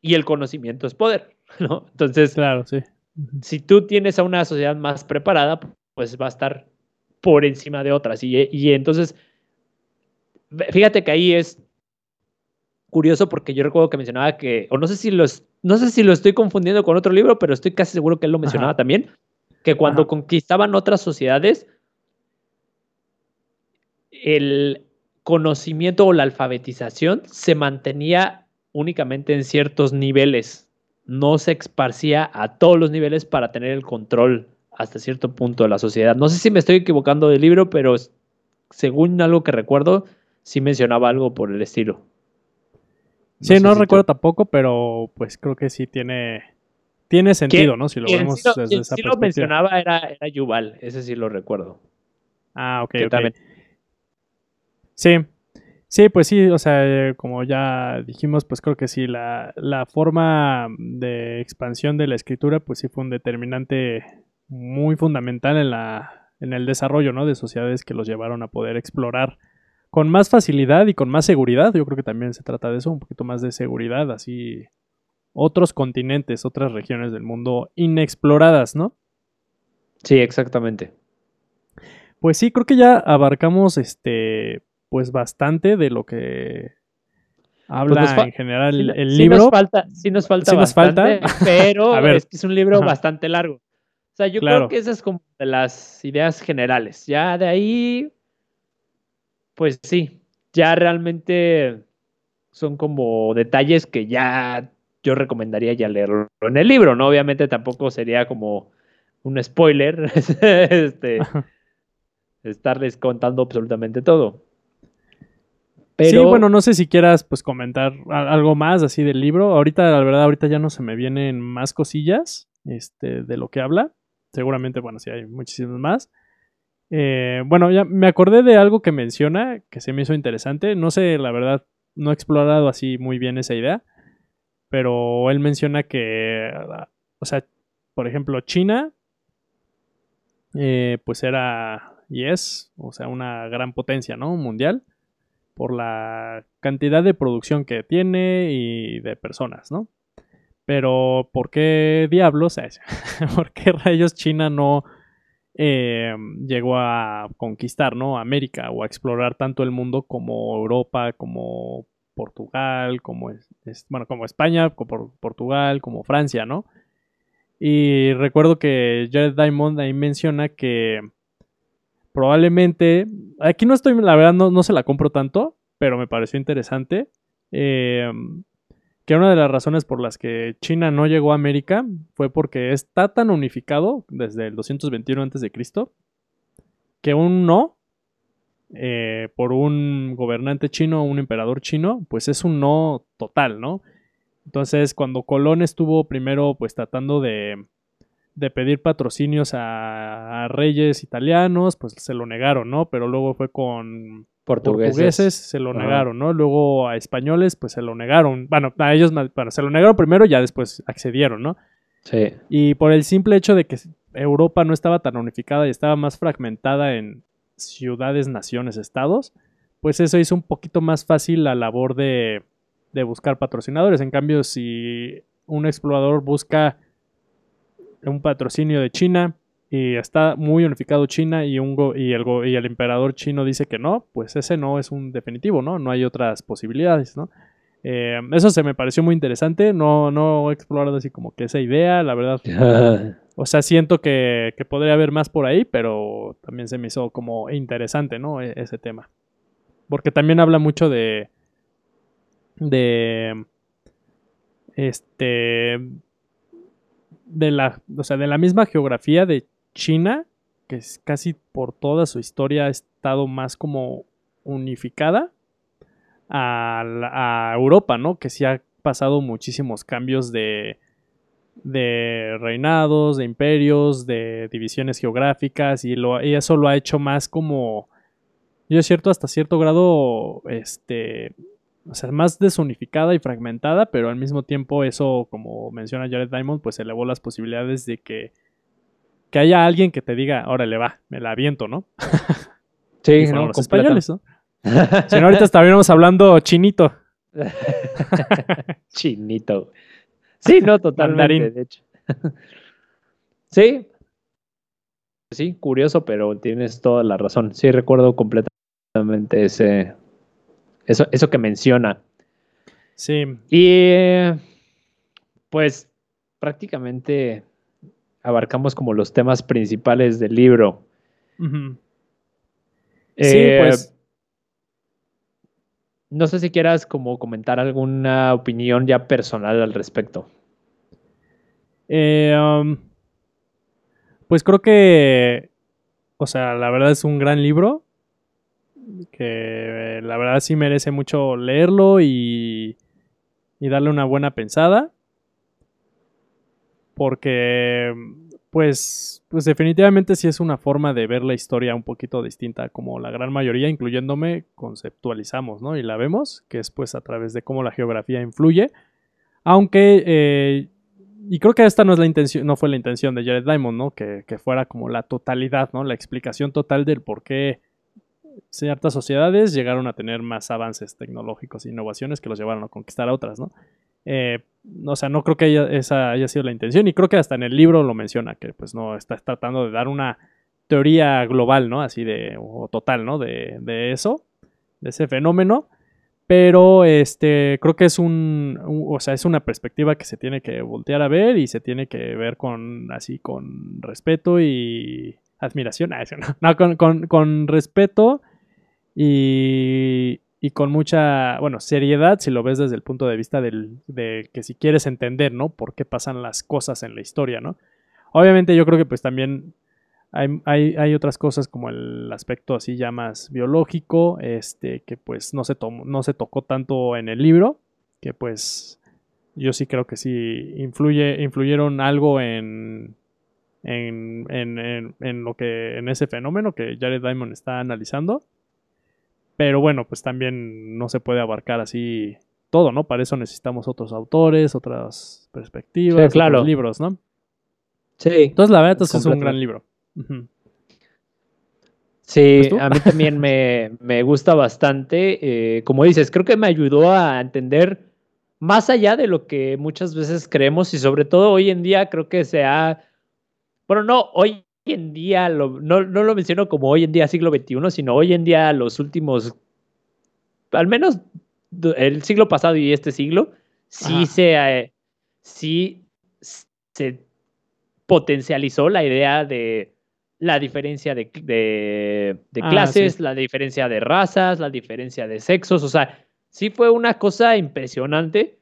Y el conocimiento es poder, ¿no? Entonces,
claro, sí.
si tú tienes a una sociedad más preparada, pues va a estar por encima de otras. Y, y entonces, fíjate que ahí es curioso porque yo recuerdo que mencionaba que, o no sé si los, no sé si lo estoy confundiendo con otro libro, pero estoy casi seguro que él lo mencionaba también, que cuando conquistaban otras sociedades, el conocimiento o la alfabetización se mantenía únicamente en ciertos niveles, no se esparcía a todos los niveles para tener el control hasta cierto punto de la sociedad. No sé si me estoy equivocando del libro, pero según algo que recuerdo, sí mencionaba algo por el estilo
sí, no recuerdo tampoco, pero pues creo que sí tiene, tiene sentido, ¿no? Si lo vemos desde esa esa sí lo
mencionaba era, era Yuval, ese sí lo recuerdo.
Ah, ok, ok. Sí, sí, pues sí, o sea, como ya dijimos, pues creo que sí, la, la forma de expansión de la escritura, pues sí fue un determinante muy fundamental en la en el desarrollo, ¿no? De sociedades que los llevaron a poder explorar con más facilidad y con más seguridad. Yo creo que también se trata de eso, un poquito más de seguridad, así otros continentes, otras regiones del mundo inexploradas, ¿no?
Sí, exactamente.
Pues sí, creo que ya abarcamos este pues bastante de lo que habla pues en general el libro.
Nos falta, sí nos falta bastante, pero es que es un libro bastante largo. O sea, yo creo que esas es como de las ideas generales. Ya de ahí pues sí, ya realmente son como detalles que ya yo recomendaría ya leerlo en el libro, ¿no? Obviamente tampoco sería como un spoiler este, estarles contando absolutamente todo. Pero...
Sí, bueno, no sé si quieras pues comentar algo más así del libro. Ahorita, la verdad, ahorita ya no se me vienen más cosillas este, de lo que habla. Seguramente, bueno, sí hay muchísimas más. Eh, bueno, ya me acordé de algo que menciona que se me hizo interesante. No sé, la verdad, no he explorado así muy bien esa idea. Pero él menciona que, o sea, por ejemplo, China, eh, pues era y es, o sea, una gran potencia, ¿no? Mundial, por la cantidad de producción que tiene y de personas, ¿no? Pero, ¿por qué diablos? ¿Por qué rayos China no eh, llegó a conquistar, ¿no? América o a explorar tanto el mundo como Europa, como Portugal, como, bueno, como España, como Portugal, como Francia, ¿no? Y recuerdo que Jared Diamond ahí menciona que probablemente, aquí no estoy, la verdad no, se la compro tanto, pero me pareció interesante, eh, que una de las razones por las que China no llegó a América fue porque está tan unificado desde el 221 a.C. que un no eh, por un gobernante chino un emperador chino, pues es un no total, ¿no? Entonces, cuando Colón estuvo primero pues tratando de de pedir patrocinios a, reyes italianos, pues se lo negaron, ¿no? Pero luego fue con portugueses, se lo negaron, ¿no? Luego a españoles, pues se lo negaron. Bueno, a ellos, bueno, se lo negaron primero, ya después accedieron, ¿no?
Sí.
Y por el simple hecho de que Europa no estaba tan unificada y estaba más fragmentada en ciudades, naciones, estados, pues eso hizo un poquito más fácil la labor de, de buscar patrocinadores. En cambio, si un explorador busca un patrocinio de China y está muy unificado China y, un y, el y el emperador chino dice que no, pues ese no es un definitivo, ¿no? No hay otras posibilidades, ¿no? Eh, eso se me pareció muy interesante, no, no he explorado así como que esa idea, la verdad. o sea, siento que, que, podría haber más por ahí, pero también se me hizo como interesante, ¿no? E, ese tema. Porque también habla mucho de... de... Este de la, o sea, de la misma geografía de China, que es casi por toda su historia ha estado más como unificada a, Europa, ¿no? Que sí ha pasado muchísimos cambios de, de reinados, de imperios, de divisiones geográficas y, lo, y eso lo ha hecho más como, yo es cierto, hasta cierto grado, este, o sea, más desunificada y fragmentada, pero al mismo tiempo eso, como menciona Jared Diamond, pues elevó las posibilidades de que, que haya alguien que te diga, órale, va, me la aviento, ¿no?
Sí, no, los
españoles, ¿no? si no, ahorita estaríamos hablando chinito.
chinito. Sí, no, totalmente, de hecho. sí. Sí, curioso, pero tienes toda la razón. Sí, recuerdo completamente ese, eso, eso que menciona.
Sí.
Y pues prácticamente abarcamos como los temas principales del libro.
sí, eh, pues.
No sé si quieras como comentar alguna opinión ya personal al respecto.
Eh, um, pues creo que, o sea, la verdad es un gran libro que la verdad sí merece mucho leerlo y, y darle una buena pensada. Porque, pues, pues definitivamente sí es una forma de ver la historia un poquito distinta, como la gran mayoría, incluyéndome, conceptualizamos, ¿no? Y la vemos, que es pues a través de cómo la geografía influye. Aunque, eh, y creo que esta no es la intención, no fue la intención de Jared Diamond, ¿no? Que, que fuera como la totalidad, ¿no? La explicación total del por qué ciertas sociedades llegaron a tener más avances tecnológicos e innovaciones que los llevaron a conquistar a otras, ¿no? Eh, o sea, no creo que esa haya sido la intención y creo que hasta en el libro lo menciona, que pues no está tratando de dar una teoría global, ¿no? Así de, o total, ¿no? De, de eso, de ese fenómeno, pero este, creo que es un, o sea, es una perspectiva que se tiene que voltear a ver y se tiene que ver con, así, con respeto y admiración, no, con, con respeto y, con mucha, bueno, seriedad si lo ves desde el punto de vista del, de que si quieres entender, ¿no? Por qué pasan las cosas en la historia, ¿no? Obviamente yo creo que pues también Hay, hay, hay, otras cosas como el aspecto así ya más biológico, este, que pues no se, tomó, no se tocó tanto en el libro, que pues yo sí creo que sí influye, influyeron algo en, en, en, en, lo que, en ese fenómeno que Jared Diamond está analizando. Pero bueno, pues también no se puede abarcar así todo, ¿no? Para eso necesitamos otros autores, otras perspectivas, otros libros, ¿no?
Sí.
Entonces, la verdad es que es un gran libro.
Sí, a mí también me, gusta bastante. Eh, como dices, creo que me ayudó a entender más allá de lo que muchas veces creemos y sobre todo hoy en día creo que se ha, bueno, no, hoy en día, no, no lo menciono como hoy en día siglo XXI, sino hoy en día los últimos, al menos el siglo pasado y este siglo, sí se, eh, sí se potencializó la idea de la diferencia de, de, ah, clases, la diferencia de razas, la diferencia de sexos, o sea, sí fue una cosa impresionante.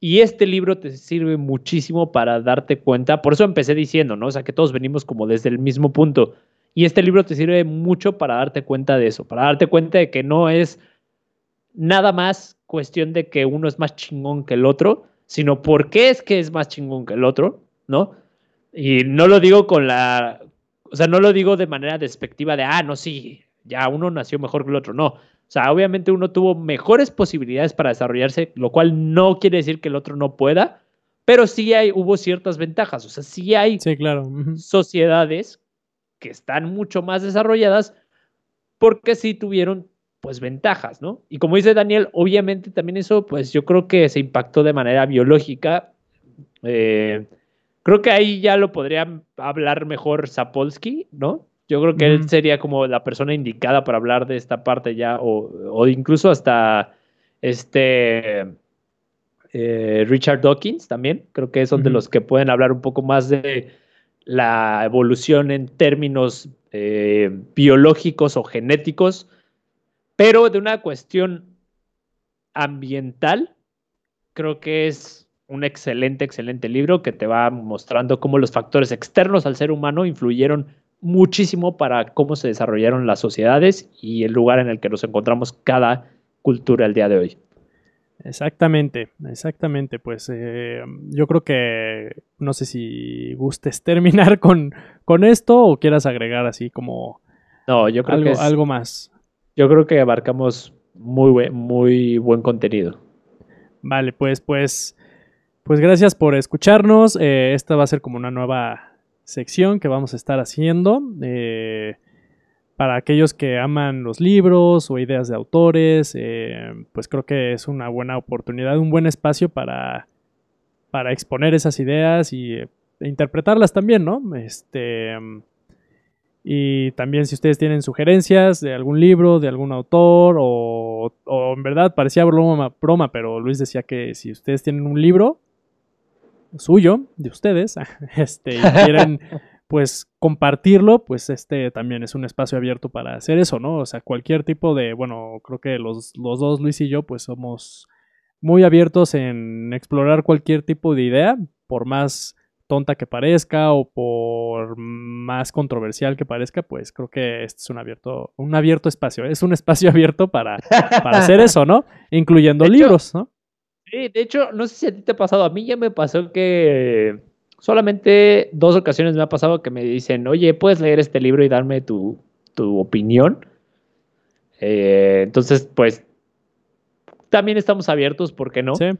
Y este libro te sirve muchísimo para darte cuenta. Por eso empecé diciendo, ¿no? O sea, que todos venimos como desde el mismo punto. Y este libro te sirve mucho para darte cuenta de eso, para darte cuenta de que no es nada más cuestión de que uno es más chingón que el otro, sino por qué es que es más chingón que el otro, ¿no? Y no lo digo con la, o sea, no lo digo de manera despectiva de, ah, no, sí, ya uno nació mejor que el otro, no. O sea, obviamente uno tuvo mejores posibilidades para desarrollarse, lo cual no quiere decir que el otro no pueda, pero sí hay, hubo ciertas ventajas. O sea, sí hay
sí, claro.
sociedades que están mucho más desarrolladas porque sí tuvieron pues ventajas, ¿no? Y como dice Daniel, obviamente también eso, pues yo creo que se impactó de manera biológica. Eh, creo que ahí ya lo podría hablar mejor Sapolsky, ¿no? Yo creo que él sería como la persona indicada para hablar de esta parte ya, o, incluso hasta este eh, Richard Dawkins también. Creo que son de los que pueden hablar un poco más de la evolución en términos eh, biológicos o genéticos pero de una cuestión ambiental, creo que es un excelente, excelente libro que te va mostrando cómo los factores externos al ser humano influyeron muchísimo para cómo se desarrollaron las sociedades y el lugar en el que nos encontramos cada cultura el día de hoy.
Exactamente, exactamente. Pues eh, yo creo que no sé si gustes terminar con, con esto o quieras agregar así como
no, yo creo
algo,
que
algo más
yo creo que abarcamos muy buen, muy buen contenido.
Vale, pues, pues, pues gracias por escucharnos. Eh, esta va a ser como una nueva sección que vamos a estar haciendo. Eh, para aquellos que aman los libros o ideas de autores, eh, pues creo que es una buena oportunidad, un buen espacio para, para exponer esas ideas y e interpretarlas también, ¿no? Este, y también si ustedes tienen sugerencias de algún libro, de algún autor, o, en verdad parecía broma, broma, pero Luis decía que si ustedes tienen un libro suyo, de ustedes, este, y quieren pues compartirlo, pues este también es un espacio abierto para hacer eso, ¿no? O sea, cualquier tipo de, bueno, creo que los, los dos, Luis y yo, pues somos muy abiertos en explorar cualquier tipo de idea, por más tonta que parezca o por más controversial que parezca, pues creo que este es un abierto, un abierto espacio. Es un espacio abierto para, para hacer eso, ¿no? Incluyendo libros, ¿no?
Sí, de hecho, no sé si a ti te ha pasado, a mí ya me pasó que solamente dos ocasiones me ha pasado que me dicen, oye, ¿puedes leer este libro y darme tu, tu opinión? Eh, entonces, pues, también estamos abiertos, ¿por qué no?
Sí.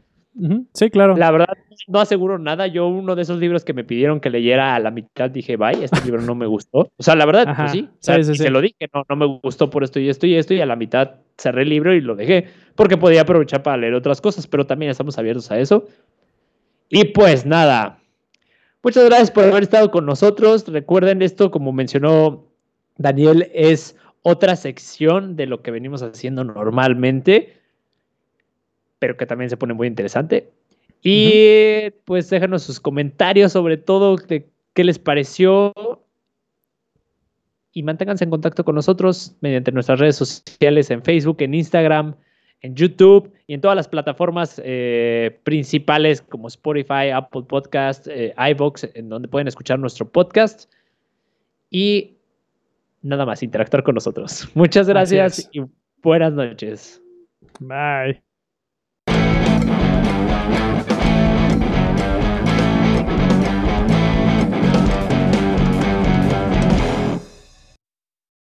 Sí, claro.
La verdad, no aseguro nada. Yo uno de esos libros que me pidieron que leyera a la mitad dije, bye, este libro no me gustó. O sea, la verdad, pues sí. se lo dije, no, no me gustó por esto y esto y esto. Y a la mitad cerré el libro y lo dejé. Porque podía aprovechar para leer otras cosas, pero también estamos abiertos a eso. Y pues nada. Muchas gracias por haber estado con nosotros. Recuerden esto, como mencionó Daniel, es otra sección de lo que venimos haciendo normalmente pero que también se pone muy interesante. Y pues déjanos sus comentarios sobre todo de qué les pareció. Y manténganse en contacto con nosotros mediante nuestras redes sociales en Facebook, en Instagram, en YouTube y en todas las plataformas eh, principales como Spotify, Apple Podcast, eh, iVoox, en donde pueden escuchar nuestro podcast. y nada más, interactuar con nosotros. Muchas gracias y buenas noches.
Bye. Thank you.